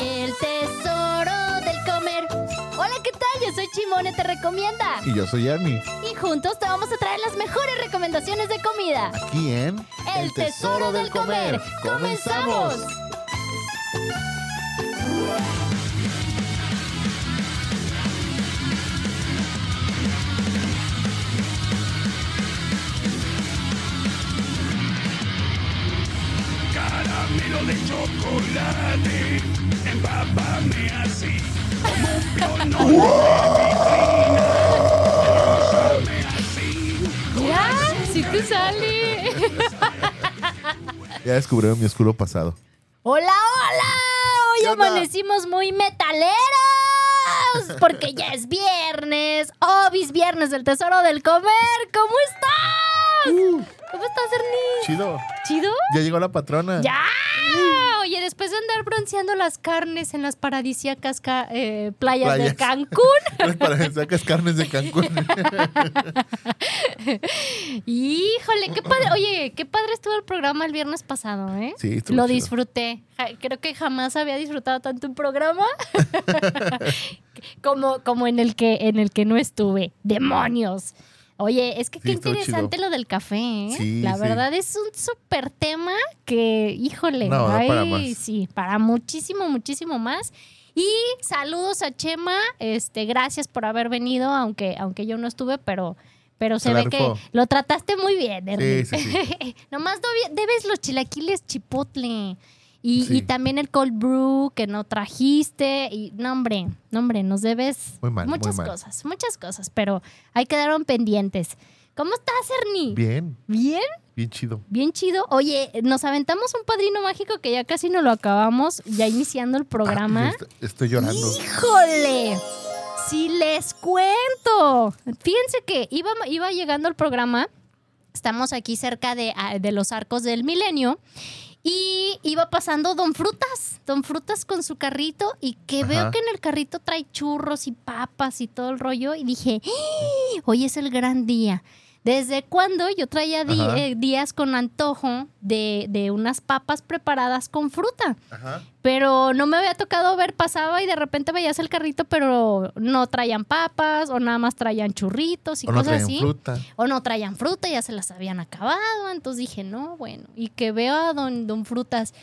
El tesoro del comer. Hola, ¿qué tal? Yo soy Chimone, te recomienda. Y yo soy Ernie. Y juntos te vamos a traer las mejores recomendaciones de comida. Aquí en El, tesoro, del comer. ¡Comenzamos! De chocolate, empápame así, como un pionono de piscina. Rózame así, Mira, sí te sale. Ya descubrieron mi oscuro pasado. ¡Hola, hola! Hoy amanecimos muy metaleros. Porque ya es viernes. Obis viernes del tesoro del comer. ¿Cómo estás? ¿Cómo estás, Ernie? Chido. ¿Chido? Ya llegó la patrona. ¡Ya! Oye, después de andar bronceando las carnes en las paradisíacas ca- eh, playas, de. Cancún. Para que sacas carnes de Cancún. Híjole, qué padre. Oye, qué padre estuvo el programa el viernes pasado, ¿eh? Sí, estuvo Lo chido. disfruté. Creo que jamás había disfrutado tanto un programa como, como en el que en el que no estuve. ¡Demonios! Oye, es que Sí, qué interesante lo del café, ¿eh? Sí, La sí. verdad es un súper tema que, híjole, No, para más. sí, para muchísimo, muchísimo más. Y saludos a Chema, este, gracias por haber venido, aunque, aunque yo no estuve, pero, pero se, ve que lo trataste muy bien, Ernie. Sí, sí, Nomás dobi- debes los chilaquiles chipotle. Y, Sí. y también el cold brew que no trajiste. Y no, hombre, no, hombre, nos debes mal, muchas cosas, muchas cosas, pero ahí quedaron pendientes. ¿Cómo estás, Ernie? Bien, ¿Bien? bien chido. Bien chido. Oye, nos aventamos un padrino mágico que ya casi no lo acabamos, ya iniciando el programa. Ah, est- estoy llorando. ¡Híjole! Si les cuento. Fíjense que iba, iba llegando el programa. Estamos aquí cerca de, ah, de los arcos del milenio. Y iba pasando Don Frutas. Don Frutas con su carrito. Y que veo que en el carrito trae churros y papas y todo el rollo. Y dije, ¡Ah! hoy es el gran día. ¿Desde cuándo yo traía eh, días con antojo de, de unas papas preparadas con fruta? Ajá. Pero no me había tocado ver, pasaba y de repente veías el carrito, pero no traían papas o nada más traían churritos y O no cosas traen así. fruta. O no traían fruta, ya se las habían acabado. Entonces dije, no, bueno. Y que veo a don, don Frutas,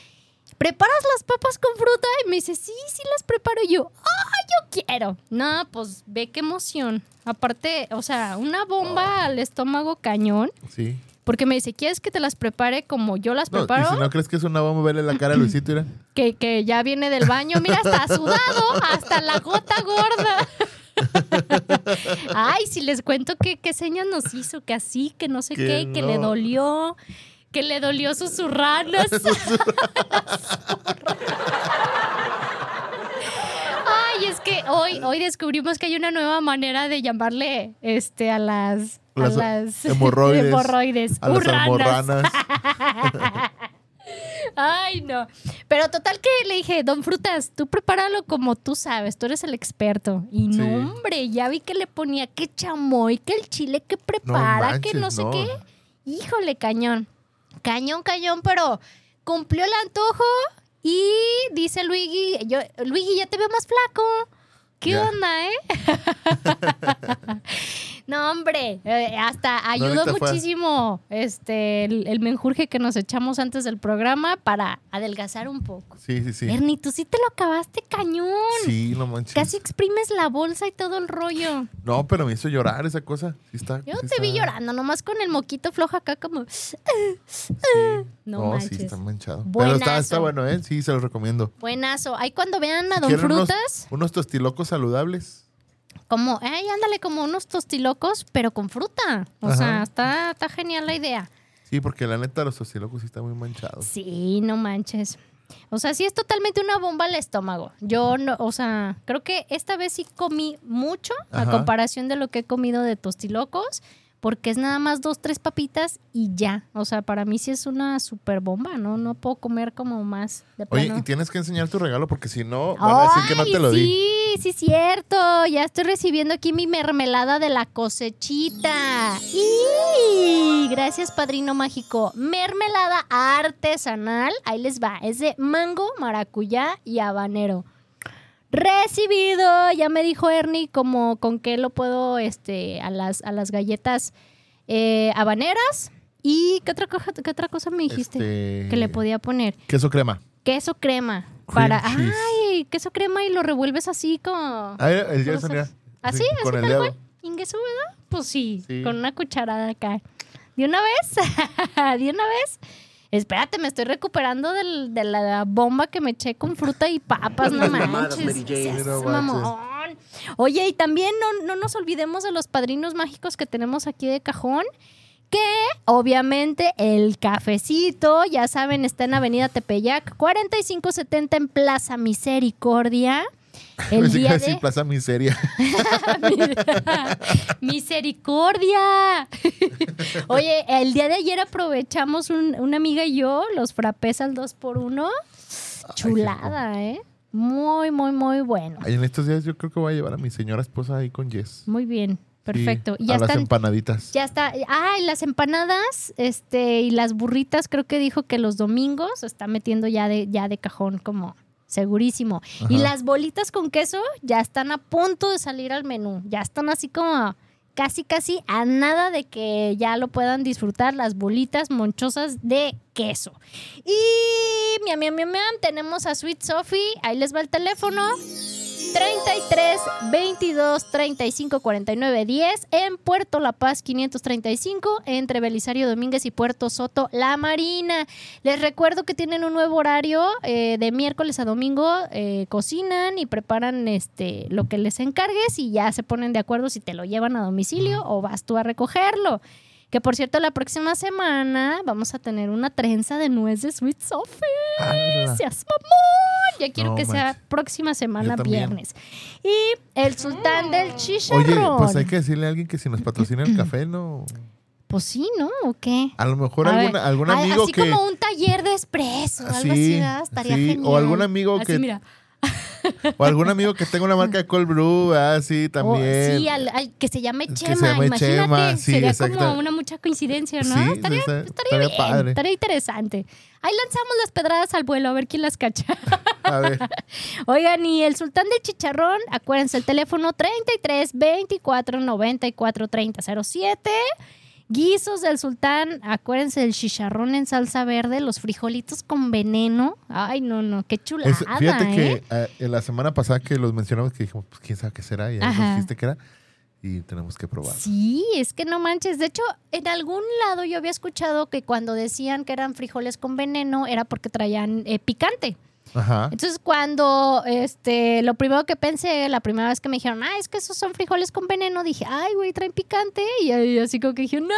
¿preparas las papas con fruta? Y me dice, sí, sí las preparo. Y yo, ¡ah, yo quiero! No, pues ve qué emoción. Aparte, o sea, una bomba al estómago cañón. Sí. Porque me dice, ¿quieres que te las prepare como yo las No, y preparo? si no crees que es una bomba, verle la cara a Luisito, mira. que, que ya viene del baño, mira, está sudado, hasta la gota gorda. Ay, si les cuento que qué señas nos hizo, que así, que no sé Que qué, que le dolió, que le dolió susurranas. Ay, es que hoy, hoy descubrimos que hay una nueva manera de llamarle este a las, a Las hemorroides. hemorroides, A urranas. Ay, no. Pero total que le dije, Don Frutas, tú prepáralo como tú sabes, tú eres el experto. Y no, hombre, ya vi que le ponía que chamoy, que el chile que prepara, que no sé no. qué. Híjole, cañón. Cañón, cañón, pero cumplió el antojo y dice Luigi, yo, Luigi, ya te veo más flaco. ¿Qué onda, eh? no, hombre, eh, hasta ayudó fue. muchísimo este el, el menjurje que nos echamos antes del programa para adelgazar un poco. Sí, sí, sí. Ernie, tú sí te lo acabaste cañón. Sí, no manches. Casi exprimes la bolsa y todo el rollo. No, pero me hizo llorar esa cosa. Sí está. Yo sí te vi llorando, nomás con el moquito flojo acá como... No, No, manches. sí, está manchado. Pero está, Buenazo. está bueno, ¿eh? Sí, se los recomiendo. Buenazo. Ahí cuando vean a Si Don quieren unos- Frutas, Unos, tostilocos saludables. como, ay, ándale, como unos tostilocos, pero con fruta. O sea, está, está genial la idea. Sí, porque la neta los tostilocos sí están muy manchados. Sí, no manches. O sea, sí es totalmente una bomba al estómago. Yo no, o sea, creo que esta vez sí comí mucho a comparación de lo que he comido de tostilocos, porque es nada más dos, tres papitas y ya. O sea, para mí sí es una super bomba, ¿no? No puedo comer como más de Oye, plano. y tienes que enseñar tu regalo porque si no, van a decir que no te lo di. Sí, sí, cierto. Ya estoy recibiendo aquí mi mermelada de la cosechita. Y gracias, padrino mágico. Mermelada artesanal. Ahí les va. Es de mango, maracuyá y habanero. Recibido. Ya me dijo Ernie como con qué lo puedo, este, a las, a las galletas eh, habaneras. ¿Y qué otra, cosa, qué otra cosa me dijiste Este, que le podía poner? Queso crema. Queso crema. Cream para. cheese. Ay, queso crema y lo revuelves así como. Ah, el día de ¿Cómo Sonia. se- ¿Así? Sí, ¿Así tal dedo. cual? ¿Ingesu, verdad? Pues sí, Sí. con una cucharada acá. ¿De una vez? ¿De una vez? Espérate, me estoy recuperando del- de la bomba que me eché con fruta y papas, no manches. Mamón. Oye, y también no, no nos olvidemos de los padrinos mágicos que tenemos aquí de cajón. Que obviamente el cafecito, ya saben, está en Avenida Tepeyac, 4570 en Plaza Misericordia. El día de Plaza Miseria. Misericordia. Oye, el día de ayer aprovechamos un- una amiga y yo los frappés al 2 por 1 Chulada, ¿eh? Muy, muy, muy bueno. Ay, en estos días yo creo que voy a llevar a mi señora esposa ahí con Jess. Muy bien, perfecto. Sí, ya a las están empanaditas. Ya está. Ah, y las empanadas, este, y las burritas, creo que dijo que los domingos está metiendo ya de, ya de cajón, como segurísimo. Y las bolitas con queso ya están a punto de salir al menú. Ya están así como casi, casi a nada de que ya lo puedan disfrutar las bolitas monchosas de queso. Y miam, miam, miam, miam, tenemos a Sweet Sophie. Ahí les va el teléfono. 33 22 35 49 10 en Puerto La Paz 535 entre Belisario Domínguez y Puerto Soto La Marina. Les recuerdo que tienen un nuevo horario eh, de miércoles a domingo eh, cocinan y preparan este lo que les encargues y ya se ponen de acuerdo si te lo llevan a domicilio o vas tú a recogerlo. Que por cierto, la próxima semana vamos a tener una trenza de nuez de Sweet Sophie. Ah, ¡Seas mamón! Ya quiero No que sea próxima semana, viernes. Y el sultán del chicharrón. Oye, pues hay que decirle a alguien que si nos patrocina el café, no. Pues sí, ¿no? ¿O qué? A lo mejor A alguna, algún amigo así que. como un taller de espresso, algo así, Sí, ¿verdad? Estaría sí, o genial. algún amigo Así, que- mira. O algún amigo que tenga una marca de cold brew, ah, sí, O- también. sí, al- al- que se llame Que se Chema, llame imagínate. Chema, sí, sería como una mucha coincidencia, ¿no? Sí, estaría estaría bien, padre. estaría interesante. Ahí lanzamos las pedradas al vuelo, a ver quién las cacha. A ver, Oigan, y el sultán del chicharrón, acuérdense, el teléfono 33 24 94 30 07. Guisos del sultán, acuérdense del chicharrón en salsa verde, los frijolitos con veneno. Ay, no, no, qué chulada, es- fíjate ¿eh? que eh, en la semana pasada que los mencionamos, que dijimos, pues quién sabe qué será, y ahí nos dijiste que era, y tenemos que probar. Sí, es que no manches. De hecho, en algún lado yo había escuchado que cuando decían que eran frijoles con veneno era porque traían eh, picante. Entonces, cuando este, lo primero que pensé, la primera vez que me dijeron, ah, es que esos son frijoles con veneno, dije, ay, güey, traen picante. Y ahí así como que dije, no.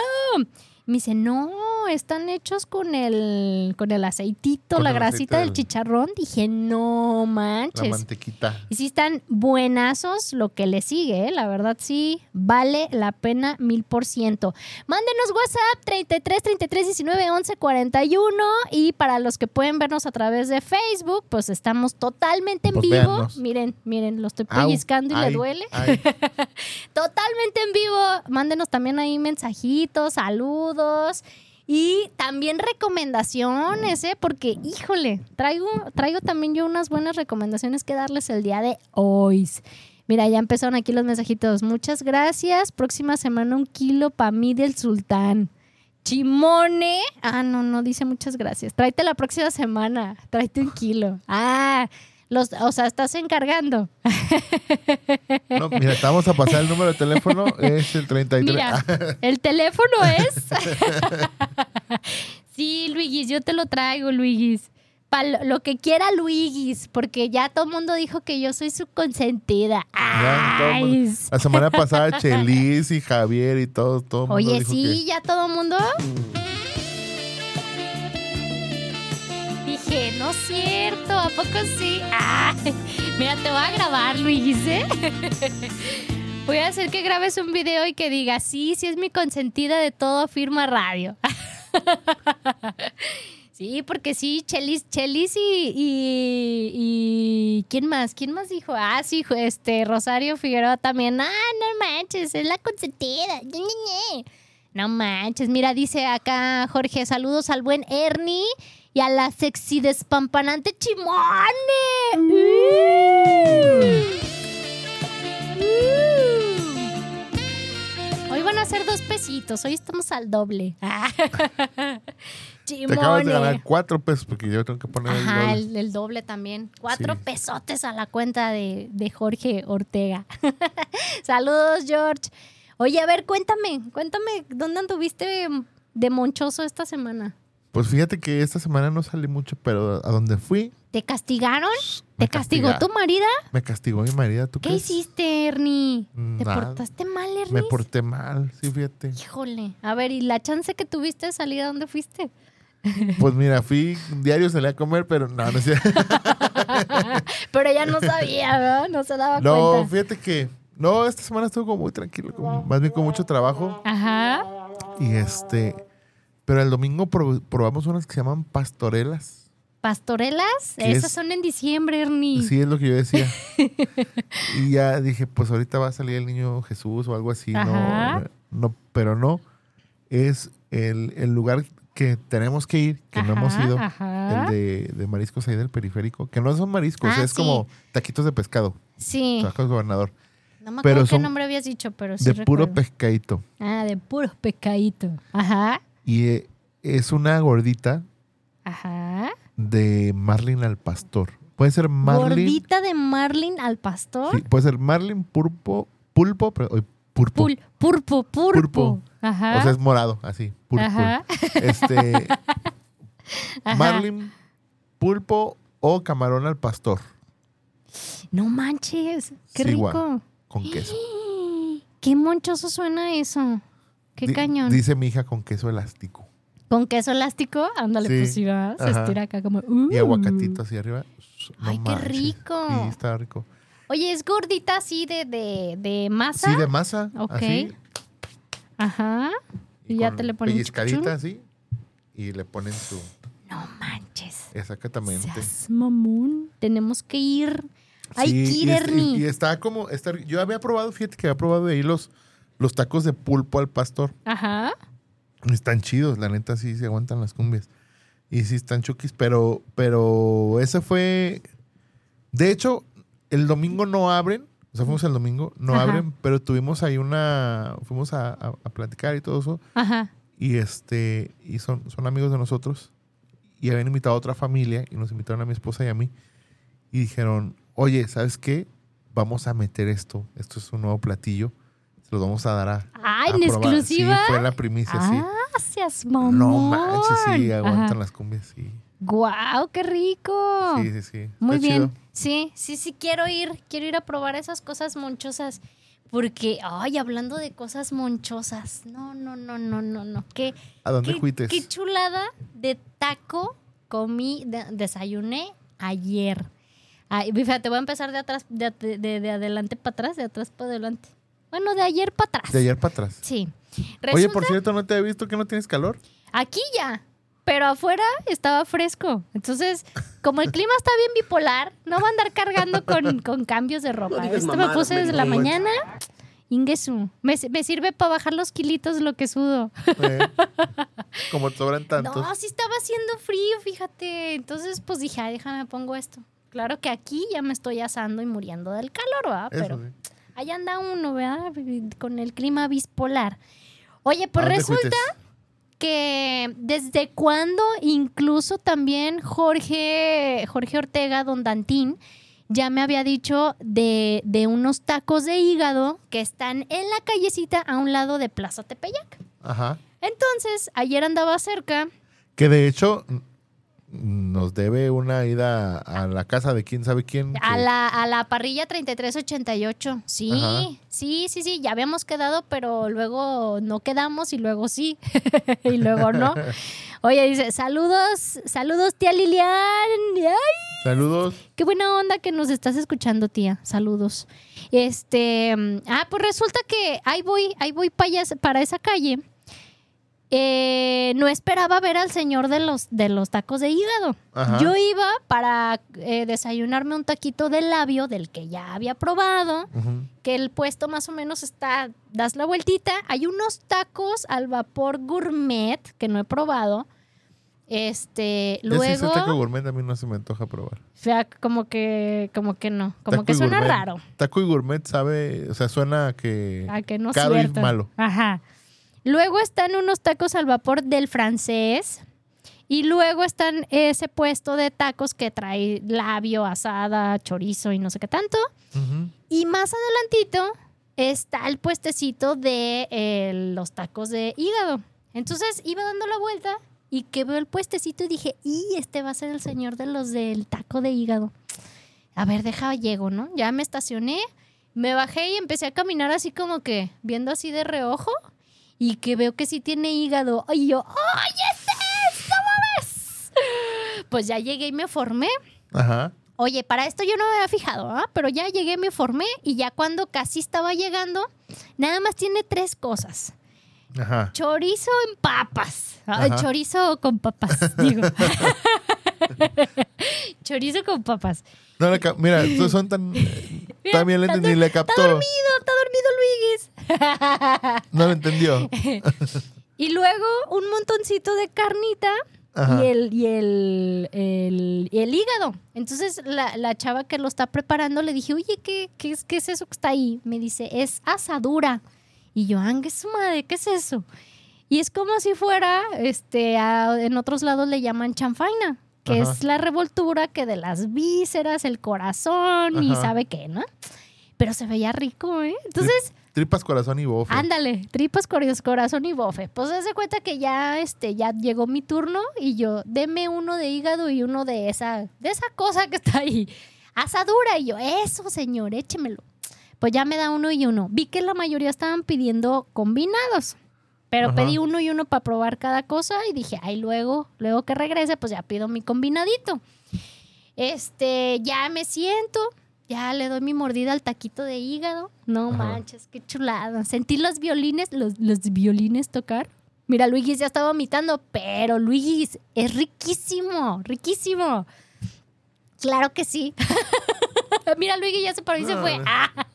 Me dice, no, están hechos con el, con el aceitito, Con la el grasita del del- chicharrón. Dije, no La manches. mantequita. Y sí están buenazos lo que le sigue, ¿eh? la verdad sí, vale la pena mil por ciento. Mándenos WhatsApp 33 33 19 11 41 y para los que pueden vernos a través de Facebook, pues estamos totalmente en Pues vivo. Miren, miren, lo estoy pellizcando y le duele. Totalmente en vivo. Mándenos también ahí mensajitos, saludos. Y también recomendaciones, ¿eh? Porque, híjole, traigo, traigo también yo unas buenas recomendaciones que darles el día de hoy. Mira, ya empezaron aquí los mensajitos. Muchas gracias. Próxima semana un kilo para mí del sultán. Chimone. Ah, no, no dice muchas gracias. Tráete la próxima semana. Tráete un kilo. Ah, los, o sea, estás encargando. No, mira, te vamos a pasar el número de teléfono, es el 33. Mira, el teléfono es. sí, Luigis, yo te lo traigo, Luigis. Para lo que quiera Luigis, porque ya todo el mundo dijo que yo soy su consentida. Ay, La semana pasada Chelis y Javier y todo, todo el mundo Oye, dijo sí, ya todo el mundo. Dije, no es cierto, ¿a poco sí? Ay, mira, te voy a grabar, Luis, ¿eh? Voy a hacer que grabes un video y que diga, sí, sí es mi consentida de todo, firma radio. Sí, porque sí, Chelis, Chelis y, y, y- ¿quién más? ¿Quién más dijo? Ah, sí, este Rosario Figueroa también. Ah, no manches, es la consentida. No manches, mira, dice acá Jorge, saludos al buen Ernie y a la sexy despampanante Chimone. Uh. Hoy van a ser dos pesitos, hoy estamos al doble. Te acabas de ganar Chimone. cuatro pesos porque yo tengo que poner el doble. el, el doble también. Cuatro Sí. pesotes a la cuenta de, de Jorge Ortega. Saludos, George. Oye, a ver, cuéntame, cuéntame, ¿dónde anduviste de monchoso esta semana? Pues fíjate que esta semana no salí mucho, pero a donde fui, ¿Te castigaron? me ¿Te castigó tu marida? me castigó mi marida. ¿Tú ¿Qué crees? hiciste, Ernie? ¿Te Nada. portaste mal, Ernie? Me porté mal, sí, fíjate. Híjole. A ver, ¿y la chance que tuviste de salir a dónde fuiste? Pues mira, fui diario, salí a comer, pero no, no cierto. Pero ella no sabía, ¿no? No se daba No, cuenta. fíjate que. No, esta semana estuvo como muy tranquilo, como- más bien con mucho trabajo. Ajá. Y este. Pero el domingo pro- probamos unas que se llaman pastorelas. ¿Pastorelas? ¿Qué Esas es? son en diciembre, Ernie. Sí, es lo que yo decía. y ya dije, pues ahorita va a salir el niño Jesús o algo así. Ajá. No, no, pero no. Es el, el lugar que tenemos que ir, que no hemos ido. ajá. El de, de mariscos ahí del periférico. Que no son mariscos, Ah, es sí. como taquitos de pescado. Sí. Tacos gobernador. No me Pero acuerdo qué nombre habías dicho, pero sí de puro pescadito. Ah, de puro pescadito. Ajá. Y eh, es una gordita Ajá. de Marlin al pastor. Puede ser Marlin. Gordita de Marlin al pastor. sí, puede ser Marlin pulpo, pulpo, pero. Pul- purpo, purpo. Purpo. Ajá. O sea, es morado, así. Pulpo. Ajá. Este, Ajá. Marlin, pulpo o camarón al pastor No manches. Qué Sí, rico. guau. con queso. Qué monchoso suena eso. Qué Di- cañón. Dice mi hija con queso elástico. Con queso elástico, ándale, Sí. pues sí, va. Se estira acá como. uh. Y aguacatito así arriba. No Ay, qué rico. Sí, está rico. Oye, es gordita así de, de, de masa. Sí, de masa. Ok. Así. Ajá. Y ya te le ponen Pellizcadita así. Y le ponen su. No manches. Exactamente. Seas mamón. Tenemos que ir. Hay Sí, es- y está como. está- yo había probado, fíjate que había probado de ahí los, los tacos de pulpo al pastor. Ajá. Están chidos, la neta sí se aguantan las cumbias. Y sí están chuquis, pero, pero ese fue. De hecho, el domingo no abren. O sea, fuimos el domingo, no Ajá. abren, pero tuvimos ahí una. Fuimos a, a- a platicar y todo eso. Ajá. Y este. Y son, son amigos de nosotros. Y habían invitado a otra familia. Y nos invitaron a mi esposa y a mí. Y dijeron: Oye, ¿sabes qué? Vamos a meter esto. Esto es un nuevo platillo. Se lo vamos a dar a. Ay, a en probar". exclusiva. Sí, fue la primicia, sí. Ah, seas mamón. No manches, sí, aguantan Ajá. las cumbias, sí. Guau, qué rico. Sí, sí, sí. Muy Está bien. chido. Sí, sí, sí, quiero ir. Quiero ir a probar esas cosas monchosas. Porque, ay, hablando de cosas monchosas. No, no, no, no, no, no. Qué, ¿A dónde qué, qué chulada de taco comí, de- desayuné ayer. Ay, fíjate, voy a empezar de atrás, de, de- de adelante para atrás, de atrás para adelante. Bueno, de ayer para atrás. De ayer para atrás. Sí. Oye, por cierto, ¿no te he visto que no tienes calor? Aquí ya, pero afuera estaba fresco. Entonces, como el clima está bien bipolar, no va a andar cargando con, con cambios de ropa. digas Esto me puse desde la mañana. Ingesu. Me, me sirve para bajar los kilitos lo que sudo. Eh, como sobran tantos. No, sí estaba haciendo frío, fíjate. Entonces, pues dije, "Ay, déjame pongo esto. Claro que aquí ya me estoy asando y muriendo del calor, ¿verdad? Eso Pero sí. Ahí anda uno, ¿verdad? Con el clima bipolar. Oye, pues ¿A dónde resulta que desde cuándo incluso también Jorge, Jorge Ortega, don Dantín, ya me había dicho de, de unos tacos de hígado que están en la callecita a un lado de Plaza Tepeyac. Ajá. Entonces, ayer andaba cerca. Que de hecho nos debe una ida a la casa de quién sabe quién. A que- la, a la parrilla 3388. Sí, Ajá. sí, sí, sí. Ya habíamos quedado, pero luego no quedamos y luego sí. y luego no. Oye, dice, saludos, saludos, tía Lilian. Ay, Saludos. qué buena onda que nos estás escuchando, tía. Saludos. Este, mm, ah, pues resulta que ahí voy, ahí voy para esa calle. Eh, no esperaba ver al señor de los, de los tacos de hígado. Ajá. Yo iba para eh, desayunarme un taquito de labio del que ya había probado, Ujú. que el puesto más o menos está, das la vueltita, hay unos tacos al vapor gourmet que no he probado. Este, sí, ese luego, taco gourmet a mí no se me antoja probar. o sea, como que, como que no, como Taco que suena gourmet. raro. Taco y gourmet sabe, o sea, suena a que A que no es caro y cierto. malo. Ajá. Luego están unos tacos al vapor del francés. Y luego están ese puesto de tacos que trae labio, asada, chorizo y no sé qué tanto. Ujú. Y más adelantito está el puestecito de eh, los tacos de hígado. Entonces iba dando la vuelta y que veo el puestecito y dije, y este va a ser el señor de los del taco de hígado. A ver, deja, llego, ¿no? Ya me estacioné, me bajé y empecé a caminar así como que viendo así de reojo y que veo que sí tiene hígado. Y yo, ¡ay, este es! ¿Cómo ves? Pues ya llegué y me formé. Ajá. Oye, para esto yo no me había fijado, ¿ah? pero ya llegué, me formé y ya cuando casi estaba llegando, nada más tiene tres cosas. Ajá. Chorizo en papas. Ajá. Chorizo con papas, digo. Chorizo con papas. No Mira, estos son tan. También le está entendí, le Está captó. dormido, está dormido Luis. No lo entendió. y luego un montoncito de carnita Ajá. y, el, y el, el- y el hígado. Entonces la, la chava que lo está preparando le dije, oye, ¿qué, qué, es, ¿qué es eso que está ahí? Me dice, es asadura. Y yo, ¡angue su madre! ¿Qué es eso? Y es como si fuera, este, a- en otros lados le llaman chanfaina, que Ajá. es la revoltura que de las vísceras, el corazón y sabe qué, ¿no? Pero se veía rico, ¿eh? Entonces, Tripas, corazón y bofe. Ándale, tripas, cor- corazón y bofe. Pues se cuenta que ya, este, ya llegó mi turno y yo, deme uno de hígado y uno de esa, de esa cosa que está ahí. Asadura. Y yo, eso, señor, échemelo. Pues ya me da uno y uno. Vi que la mayoría estaban pidiendo combinados. Pero Ajá. pedí uno y uno para probar cada cosa y dije, ay, luego, luego que regrese, pues ya pido mi combinadito. Este, ya me siento, ya le doy mi mordida al taquito de hígado. No Ajá. manches, qué chulada. Sentí los violines, los, los violines tocar. Mira, Luigi ya está vomitando, pero Luigi es riquísimo, riquísimo. Claro que sí. Mira, Luigi ya se paró y se fue. No. Ah.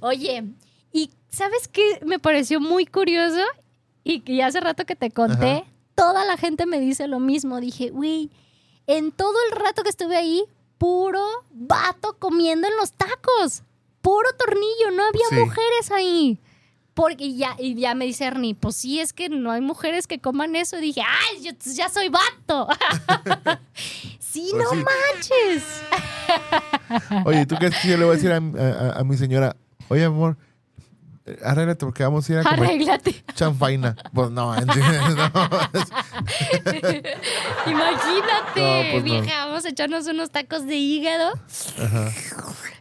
Oye, y ¿sabes qué me pareció muy curioso? Y que hace rato que te conté, Ajá. toda la gente me dice lo mismo. Dije, güey, en todo el rato que estuve ahí, puro vato comiendo en los tacos. Puro tornillo, no había Sí. mujeres ahí. Porque y ya, y ya me dice Ernie, pues sí, es que no hay mujeres que coman eso. Y dije, ¡ay, yo ya soy vato! sí, Pues no sí. manches. Oye, ¿tú qué es que yo le voy a decir a, a- a mi señora? Oye, amor, arréglate porque vamos a ir a comer Arréglate. chanfaina. Pues no, ¿entiendes? No. Imagínate, No, pues no. vieja, vamos a echarnos unos tacos de hígado. Ajá.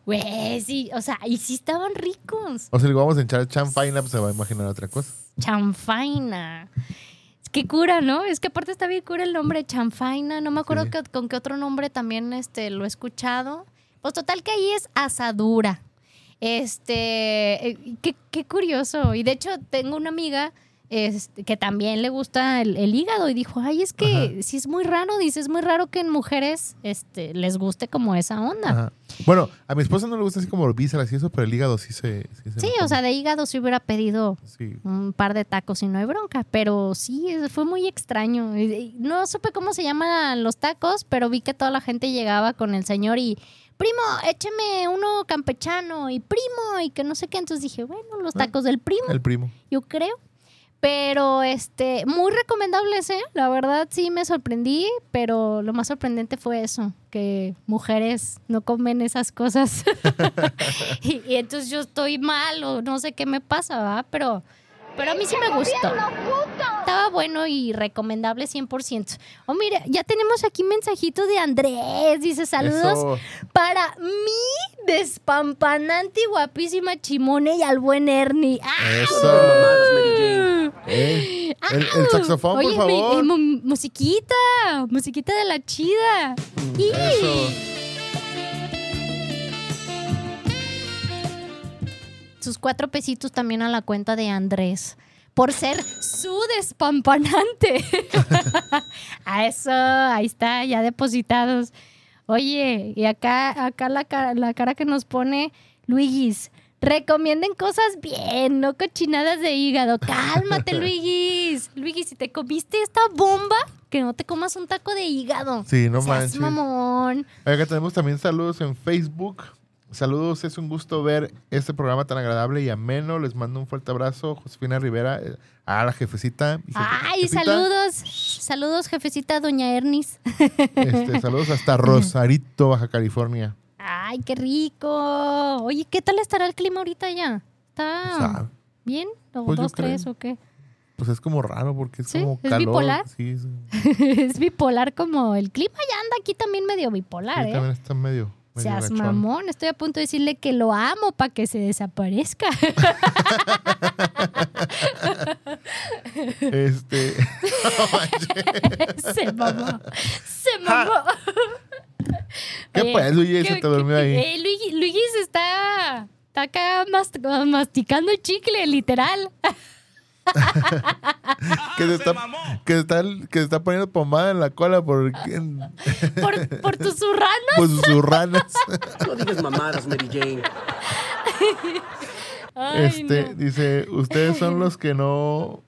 Güey, sí, o sea, y sí estaban ricos. O sea, le vamos a echar chanfaina, pues se va a imaginar otra cosa. Chanfaina. Es que cura, ¿no? Es que aparte está bien cura el nombre Chanfaina. No me acuerdo Sí. que- con qué otro nombre también este, lo he escuchado. Pues total que ahí es asadura. Este, eh, qué, qué curioso. Y de hecho tengo una amiga este, que también le gusta el, el hígado y dijo, ay, es que Ajá. sí es muy raro, dice, es muy raro que en mujeres este, les guste como esa onda. Ajá. Bueno, a mi esposa no le gusta así como vísceras y eso, pero el hígado sí se. Sí, se Sí, lo o sea, de hígado sí hubiera pedido Sí. un par de tacos y no hay bronca, pero sí, fue muy extraño. No supe cómo se llaman los tacos, pero vi que toda la gente llegaba con el señor y, primo, écheme uno campechano y primo y que no sé qué. Entonces dije, bueno, los Ah. tacos del primo, El primo. yo creo. Pero, este, muy recomendables, ¿eh? La verdad sí me sorprendí, pero lo más sorprendente fue eso, que mujeres no comen esas cosas. y, y entonces yo estoy mal o no sé qué me pasa, ¿verdad? Pero, pero a mí sí me gustó. Estaba bueno y recomendable 100%. Oh, mira, ya tenemos aquí mensajito de Andrés. Dice, saludos Eso. para mi despampanante y guapísima Chimone y al buen Ernie. ¡Ah! Eso. Eh, El, el saxofón, Oye, por mi- favor. eh, mu- musiquita, musiquita de la chida. Y- Sus cuatro pesitos también a la cuenta de Andrés. por ser su despampanante. A eso, ahí está, ya depositados. Oye, y acá, acá la, cara, la cara que nos pone Luigis. Recomienden cosas bien, no cochinadas de hígado. Cálmate, Luigis. Luigis, si te comiste esta bomba, que no te comas un taco de hígado. Sí, no Seas manches. mamón. Acá tenemos también saludos en Facebook. Saludos, es un gusto ver este programa tan agradable y ameno. Les mando un fuerte abrazo, Josefina Rivera, eh, a la jefecita. jefe- Ay, saludos. Saludos, jefecita doña Ernis. Este, saludos hasta Rosarito, Baja California. Ay, qué rico. Oye, ¿qué tal estará el clima ahorita ya? ¿Está Sabe. bien? ¿O Pues dos, creo. tres o qué? Pues es como raro porque es ¿Sí? como ¿Es calor. bipolar? Sí, sí. es bipolar como el clima ya anda aquí también medio bipolar, Sí, ¿eh? también está medio, Seas mamón, estoy a punto de decirle que lo amo para que se desaparezca. Este, se mamó. Se mamó. ¿Qué Oye, pues, Luigi? Se ¿qué- te durmió ahí. eh, Luigi, Luigi se está, está acá mast- masticando chicle, literal. que, se Se está, que, está, que se está poniendo pomada en la cola por, Por, por tus zurranos. por sus ranas. No digas mamadas, Mary Jane. Ay, este, no. dice, ustedes son los que no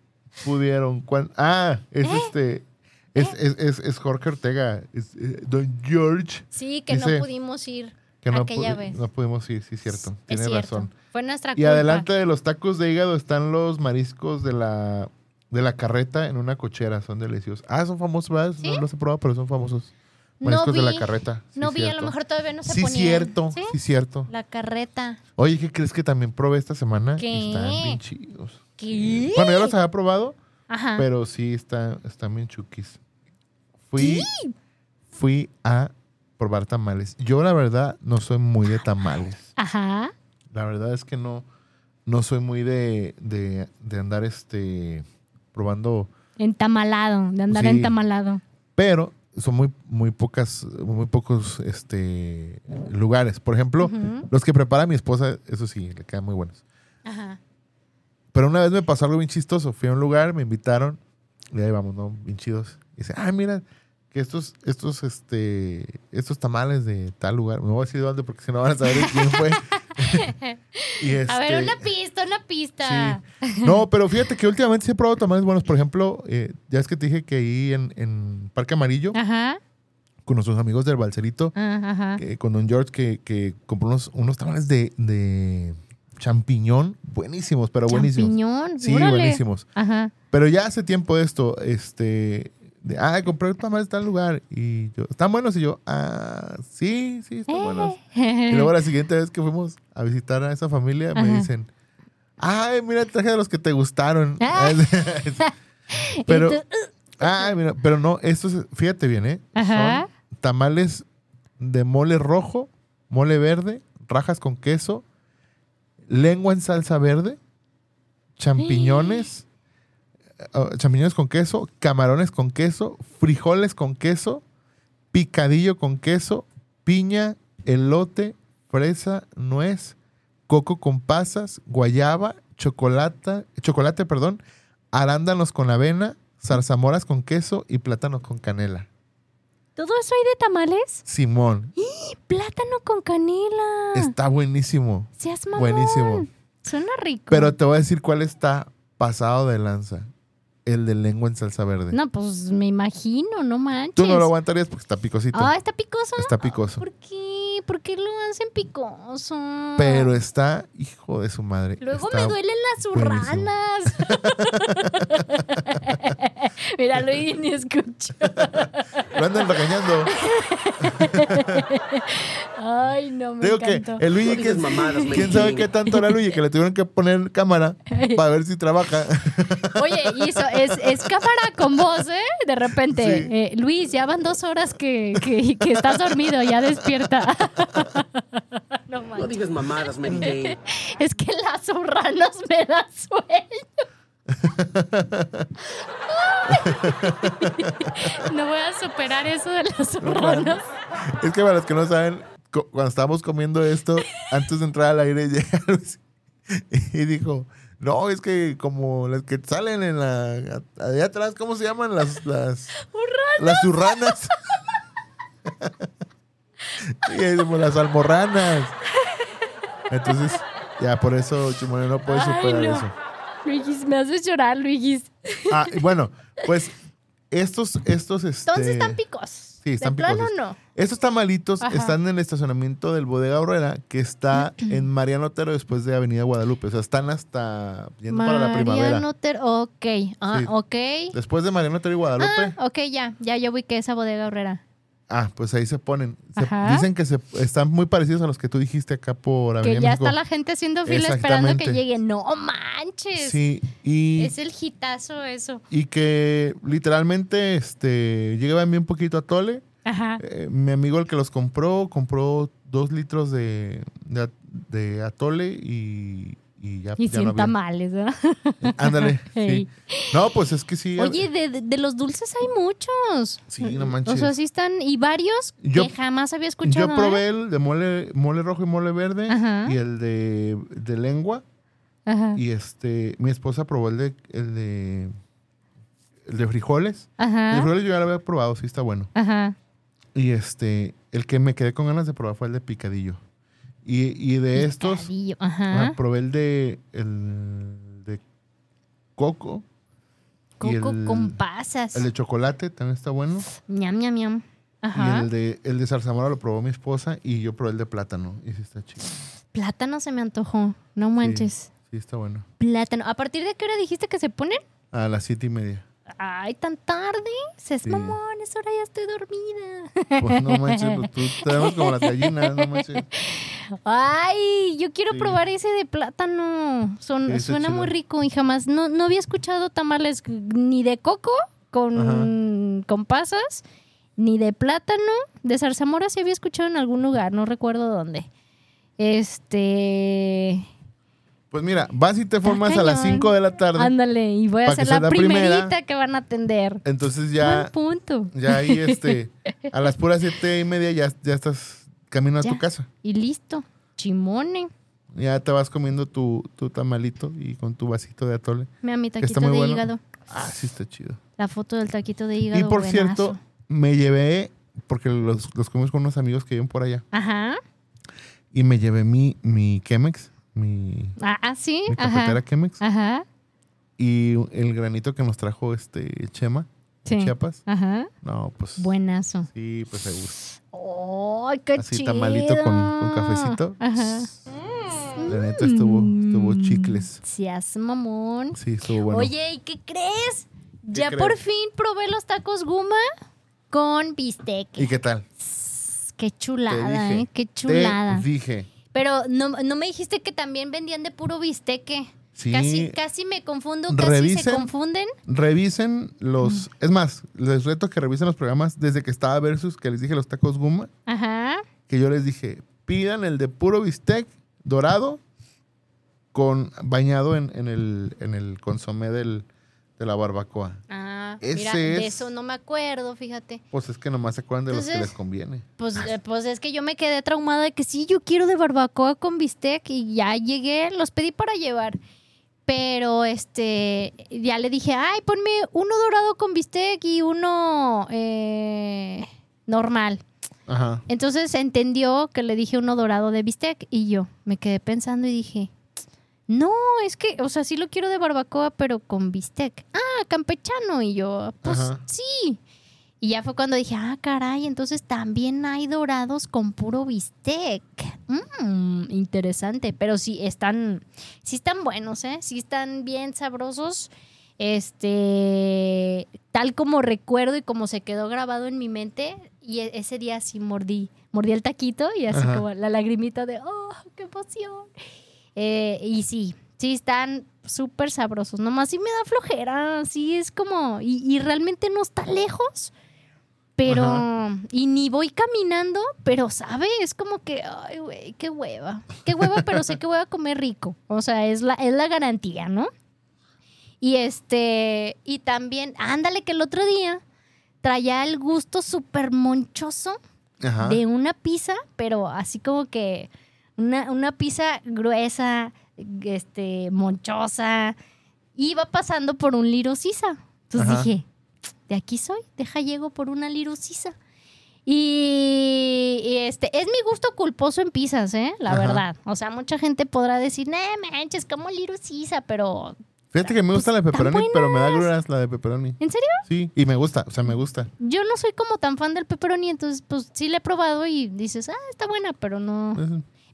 pudieron. cuan- Ah, es ¿Eh? este. Es, es, es, es Jorge Ortega, es, eh, Don George, Sí, que dice no pudimos ir que no, aquella pu- vez. no pudimos ir, sí, cierto. Es Tiene cierto. razón. Fue nuestra Y culpa. adelante de los tacos de hígado están los mariscos de la, de la carreta en una cochera. Son deliciosos. Ah, son famosos, ¿verdad? ¿Sí? No los he probado, pero son famosos. No Mariscos de la carreta. Sí, no vi, a lo mejor todavía no se Sí, ponían. cierto. ¿Sí? Sí, cierto. La carreta. Oye, ¿qué crees que también probé esta semana? ¿Qué? Y Están bien chidos. ¿Qué? Bueno, ya los había probado, Ajá. pero sí están, están bien chukis. Fui, fui a probar tamales. Yo, la verdad, no soy muy de tamales. Ajá. La verdad es que no, no soy muy de, de, de andar este probando, Entamalado, de andar Sí. entamalado. pero son muy, muy pocas, muy pocos este lugares. Por ejemplo, los que prepara mi esposa, eso sí, le quedan muy buenos. Ajá. Pero una vez me pasó algo bien chistoso. Fui a un lugar, me invitaron, y ahí vamos, ¿no? Bien chidos. Y dice, ah, mira, que estos, estos, este, estos tamales de tal lugar. Me voy a decir de dónde porque si no van a saber quién fue. y A ver, este, una pista, una pista. Sí. No, pero fíjate que últimamente sí he probado tamales buenos. Por ejemplo, eh, ya es que te dije que ahí en, en Parque Amarillo, Ajá. con nuestros amigos del Balcerito, Ah, Ajá. que- con Don George, que, que compró unos, unos tamales de, de champiñón buenísimos, pero buenísimos. Champiñón. Sí, órale. buenísimos. Ajá. Pero ya hace tiempo esto, este, de, ah, compré tamales de tal lugar. Y yo, ¿están buenos? Y yo, ah, sí, sí, están buenos. Y luego la siguiente vez que fuimos a visitar a esa familia, me dicen, ay, mira, traje de los que te gustaron. Ah. pero, Y tú, ay, mira, pero no, estos, fíjate bien, ¿eh? Ajá. Son tamales de mole rojo, mole verde, rajas con queso, lengua en salsa verde, champiñones, eh, champiñones con queso, camarones con queso, frijoles con queso, picadillo con queso, piña, elote, fresa, nuez, coco con pasas, guayaba, chocolate, chocolate, perdón, arándanos con avena, zarzamoras con queso y plátanos con canela. ¿Todo eso hay de tamales? Simón, Plátano con canela. está buenísimo, Seas mamón. buenísimo. Suena rico. Pero te voy a decir cuál está pasado de lanza. El de lengua en salsa verde. No, pues me imagino, no manches. Tú no lo aguantarías porque está picosito. Ah, está picoso. Está picoso. ¿Por qué? ¿Por qué lo hacen picoso? Pero está, hijo de su madre. Luego me duelen las zurranas. Mira, Luigi ni escucho. Lo andan regañando. Ay, no, me digo que encantó. el Luigi, No digas ¿quién, mamadas, quién sabe qué tanto era Luigi? Que le tuvieron que poner cámara para ver si trabaja. Oye, y eso es, es cámara con voz, ¿eh? De repente, Sí. eh, Luis, ya van dos horas que, que, que estás dormido, ya despierta. no digas mamadas, Mary Jane. Es que las zurranos me dan sueño. No voy a superar eso de las zurranos. Es que para los que no saben, cuando estábamos comiendo esto, antes de entrar al aire, llega Luis y dijo, No, es que como las que salen en la. Allá atrás, ¿cómo se llaman? Las. Las, las zurranas. Sí, es como las almorranas. Entonces, ya por eso Chimone no puede Ay, superar no. eso. Luigis, me haces llorar, Luigis. Ah, bueno, pues estos, estos, este. Entonces están picosos. Sí, están de plano no. Estos tamalitos Ajá. están en el estacionamiento del Bodega Aurrera, que está en Mariano Otero después de Avenida Guadalupe. O sea, están hasta yendo para la primavera. Mariano Ter- ok, ah, Sí. ok. Después de Mariano Otero y Guadalupe, Ah, ok, ya, ya yo vi que esa bodega horrera. Ah, pues ahí se ponen. Se- dicen que se, están muy parecidos a los que tú dijiste acá por Que Avenida ya México. está la gente haciendo fila esperando que llegue. No manches. Sí, y, Es el hitazo eso. y que literalmente este, llegaban bien poquito a Tole. Ajá. Eh, mi amigo el que los compró, compró dos litros de, de, de atole y, y ya, Y ya sin no tamales, ¿verdad? Ándale. Ey. sí. No, pues es que sí. Oye, de, los dulces hay muchos. Sí, no manches. O sea, sí están. Y varios Yo- que jamás había escuchado. yo probé ¿eh? el de mole, mole rojo y mole verde Ajá. y el de, de lengua. Ajá. Y este, mi esposa probó el de, el de, el de frijoles. El de Ajá. frijoles yo ya lo había probado, sí está bueno. Ajá. Y este, el que me quedé con ganas de probar fue el de picadillo. Y, y de estos, Picadillo, ah, Ajá. probé el de, el de coco. Coco el- con pasas. El de chocolate también está bueno. Ñam, ñam, ñam. Y Ajá. el de, el de zarzamora lo probó mi esposa y yo probé el de plátano. Y sí está chido. Plátano se me antojó. No manches. Sí, está bueno. Plátano. ¿A partir de qué hora dijiste que se ponen? A las siete y media. Ay, tan tarde. Es Sí. mamón, es hora ya estoy dormida. Pues no manches, pues tú tenemos como las gallinas, no manches. Ay, yo quiero Sí. probar ese de plátano. Son, Sí, suena muy rico y jamás, no, no había escuchado tamales ni de coco con, con pasas, ni de plátano. De zarzamora sí había escuchado en algún lugar, no recuerdo dónde. Este... Pues mira, vas y te formas a las cañón. 5 de la tarde. Ándale, y voy a ser la la primera. primerita que van a atender. Entonces Buen ya, punto. ya ahí, este, a las puras siete y media ya, ya estás camino a tu casa. Y listo. Chimone. Ya te vas comiendo tu, tu tamalito y con tu vasito de atole. Mira mi taquito de bueno. hígado. Ah, sí está chido. La foto del taquito de hígado. y por buenazo. cierto, me llevé, porque los, los comimos con unos amigos que viven por allá, Ajá. y me llevé mi, mi Chemex, mi, Ah, ah, sí. mi Ajá. cafetera Chemex, Ajá. y el granito que nos trajo este Chema, Sí. Chiapas. Ajá. No, pues Buenazo. sí, pues seguro. ¡Ay, qué Así chido! tamalito con, con cafecito. Ajá. La neta estuvo, estuvo Mm, chicles. Seas mamón. Sí, estuvo bueno. Oye, ¿y qué crees? Ya crees? por fin probé los tacos Guma con bistec. ¿Y qué tal? Qué Te chulada, dije. ¿eh? Qué chulada. Te dije. Pero no, no me dijiste que también vendían de puro bisteque. Sí. Casi, casi me confundo, casi se Revisen. confunden. Revisen los. Es más, les reto que revisen los programas desde que estaba Versus, que les dije los tacos Guma, Ajá. que yo les dije, pidan el de puro bistec dorado con bañado en, en el, en el consomé del, de la barbacoa. Ah, Ese mira, de es- eso no me acuerdo, fíjate. Pues es que nomás se acuerdan de los que les conviene. Pues, eh, pues es que yo me quedé traumada de que sí, yo quiero de barbacoa con bistec y ya llegué, los pedí para llevar. Pero este, ya le dije, ay, ponme uno dorado con bistec y uno eh, normal. Ajá. Entonces entendió que le dije uno dorado de bistec y yo me quedé pensando y dije, no, es que, o sea, sí lo quiero de barbacoa, pero con bistec. Ah, campechano. Y yo, pues Ajá. sí. Y ya fue cuando dije, ah, caray, entonces también hay dorados con puro bistec. Mm, interesante, pero sí están, sí están buenos, ¿eh? Sí están bien sabrosos. Este, tal como recuerdo y como se quedó grabado en mi mente, y e- ese día sí mordí, mordí el taquito y así Ajá. como la lagrimita de, oh, qué emoción. Eh, y sí, sí están súper sabrosos. Nomás sí me da flojera, sí es como, y, y realmente no está lejos. Pero, Ajá. y ni voy caminando, pero sabe, es como que, ay, güey, qué hueva. Qué hueva, pero sé que voy a comer rico. O sea, es la, es la garantía, ¿no? Y este, y también, ándale, que el otro día traía el gusto súper monchoso Ajá. de una pizza, pero así como que una, una pizza gruesa, este, monchosa. Iba pasando por un lirocisa. Entonces Ajá. dije, de aquí soy, deja llego por una lirocisa. Y, y, este es mi gusto culposo en pizzas, ¿eh? La Ajá. verdad. O sea, mucha gente podrá decir, no manches, como lirocisa, pero Fíjate que me gusta la de Pues, pepperoni, pero me da gruras la de pepperoni. ¿en serio? Sí, y me gusta, o sea, me gusta. Yo no soy como tan fan del pepperoni, entonces pues sí la he probado y dices, ah, está buena, pero no.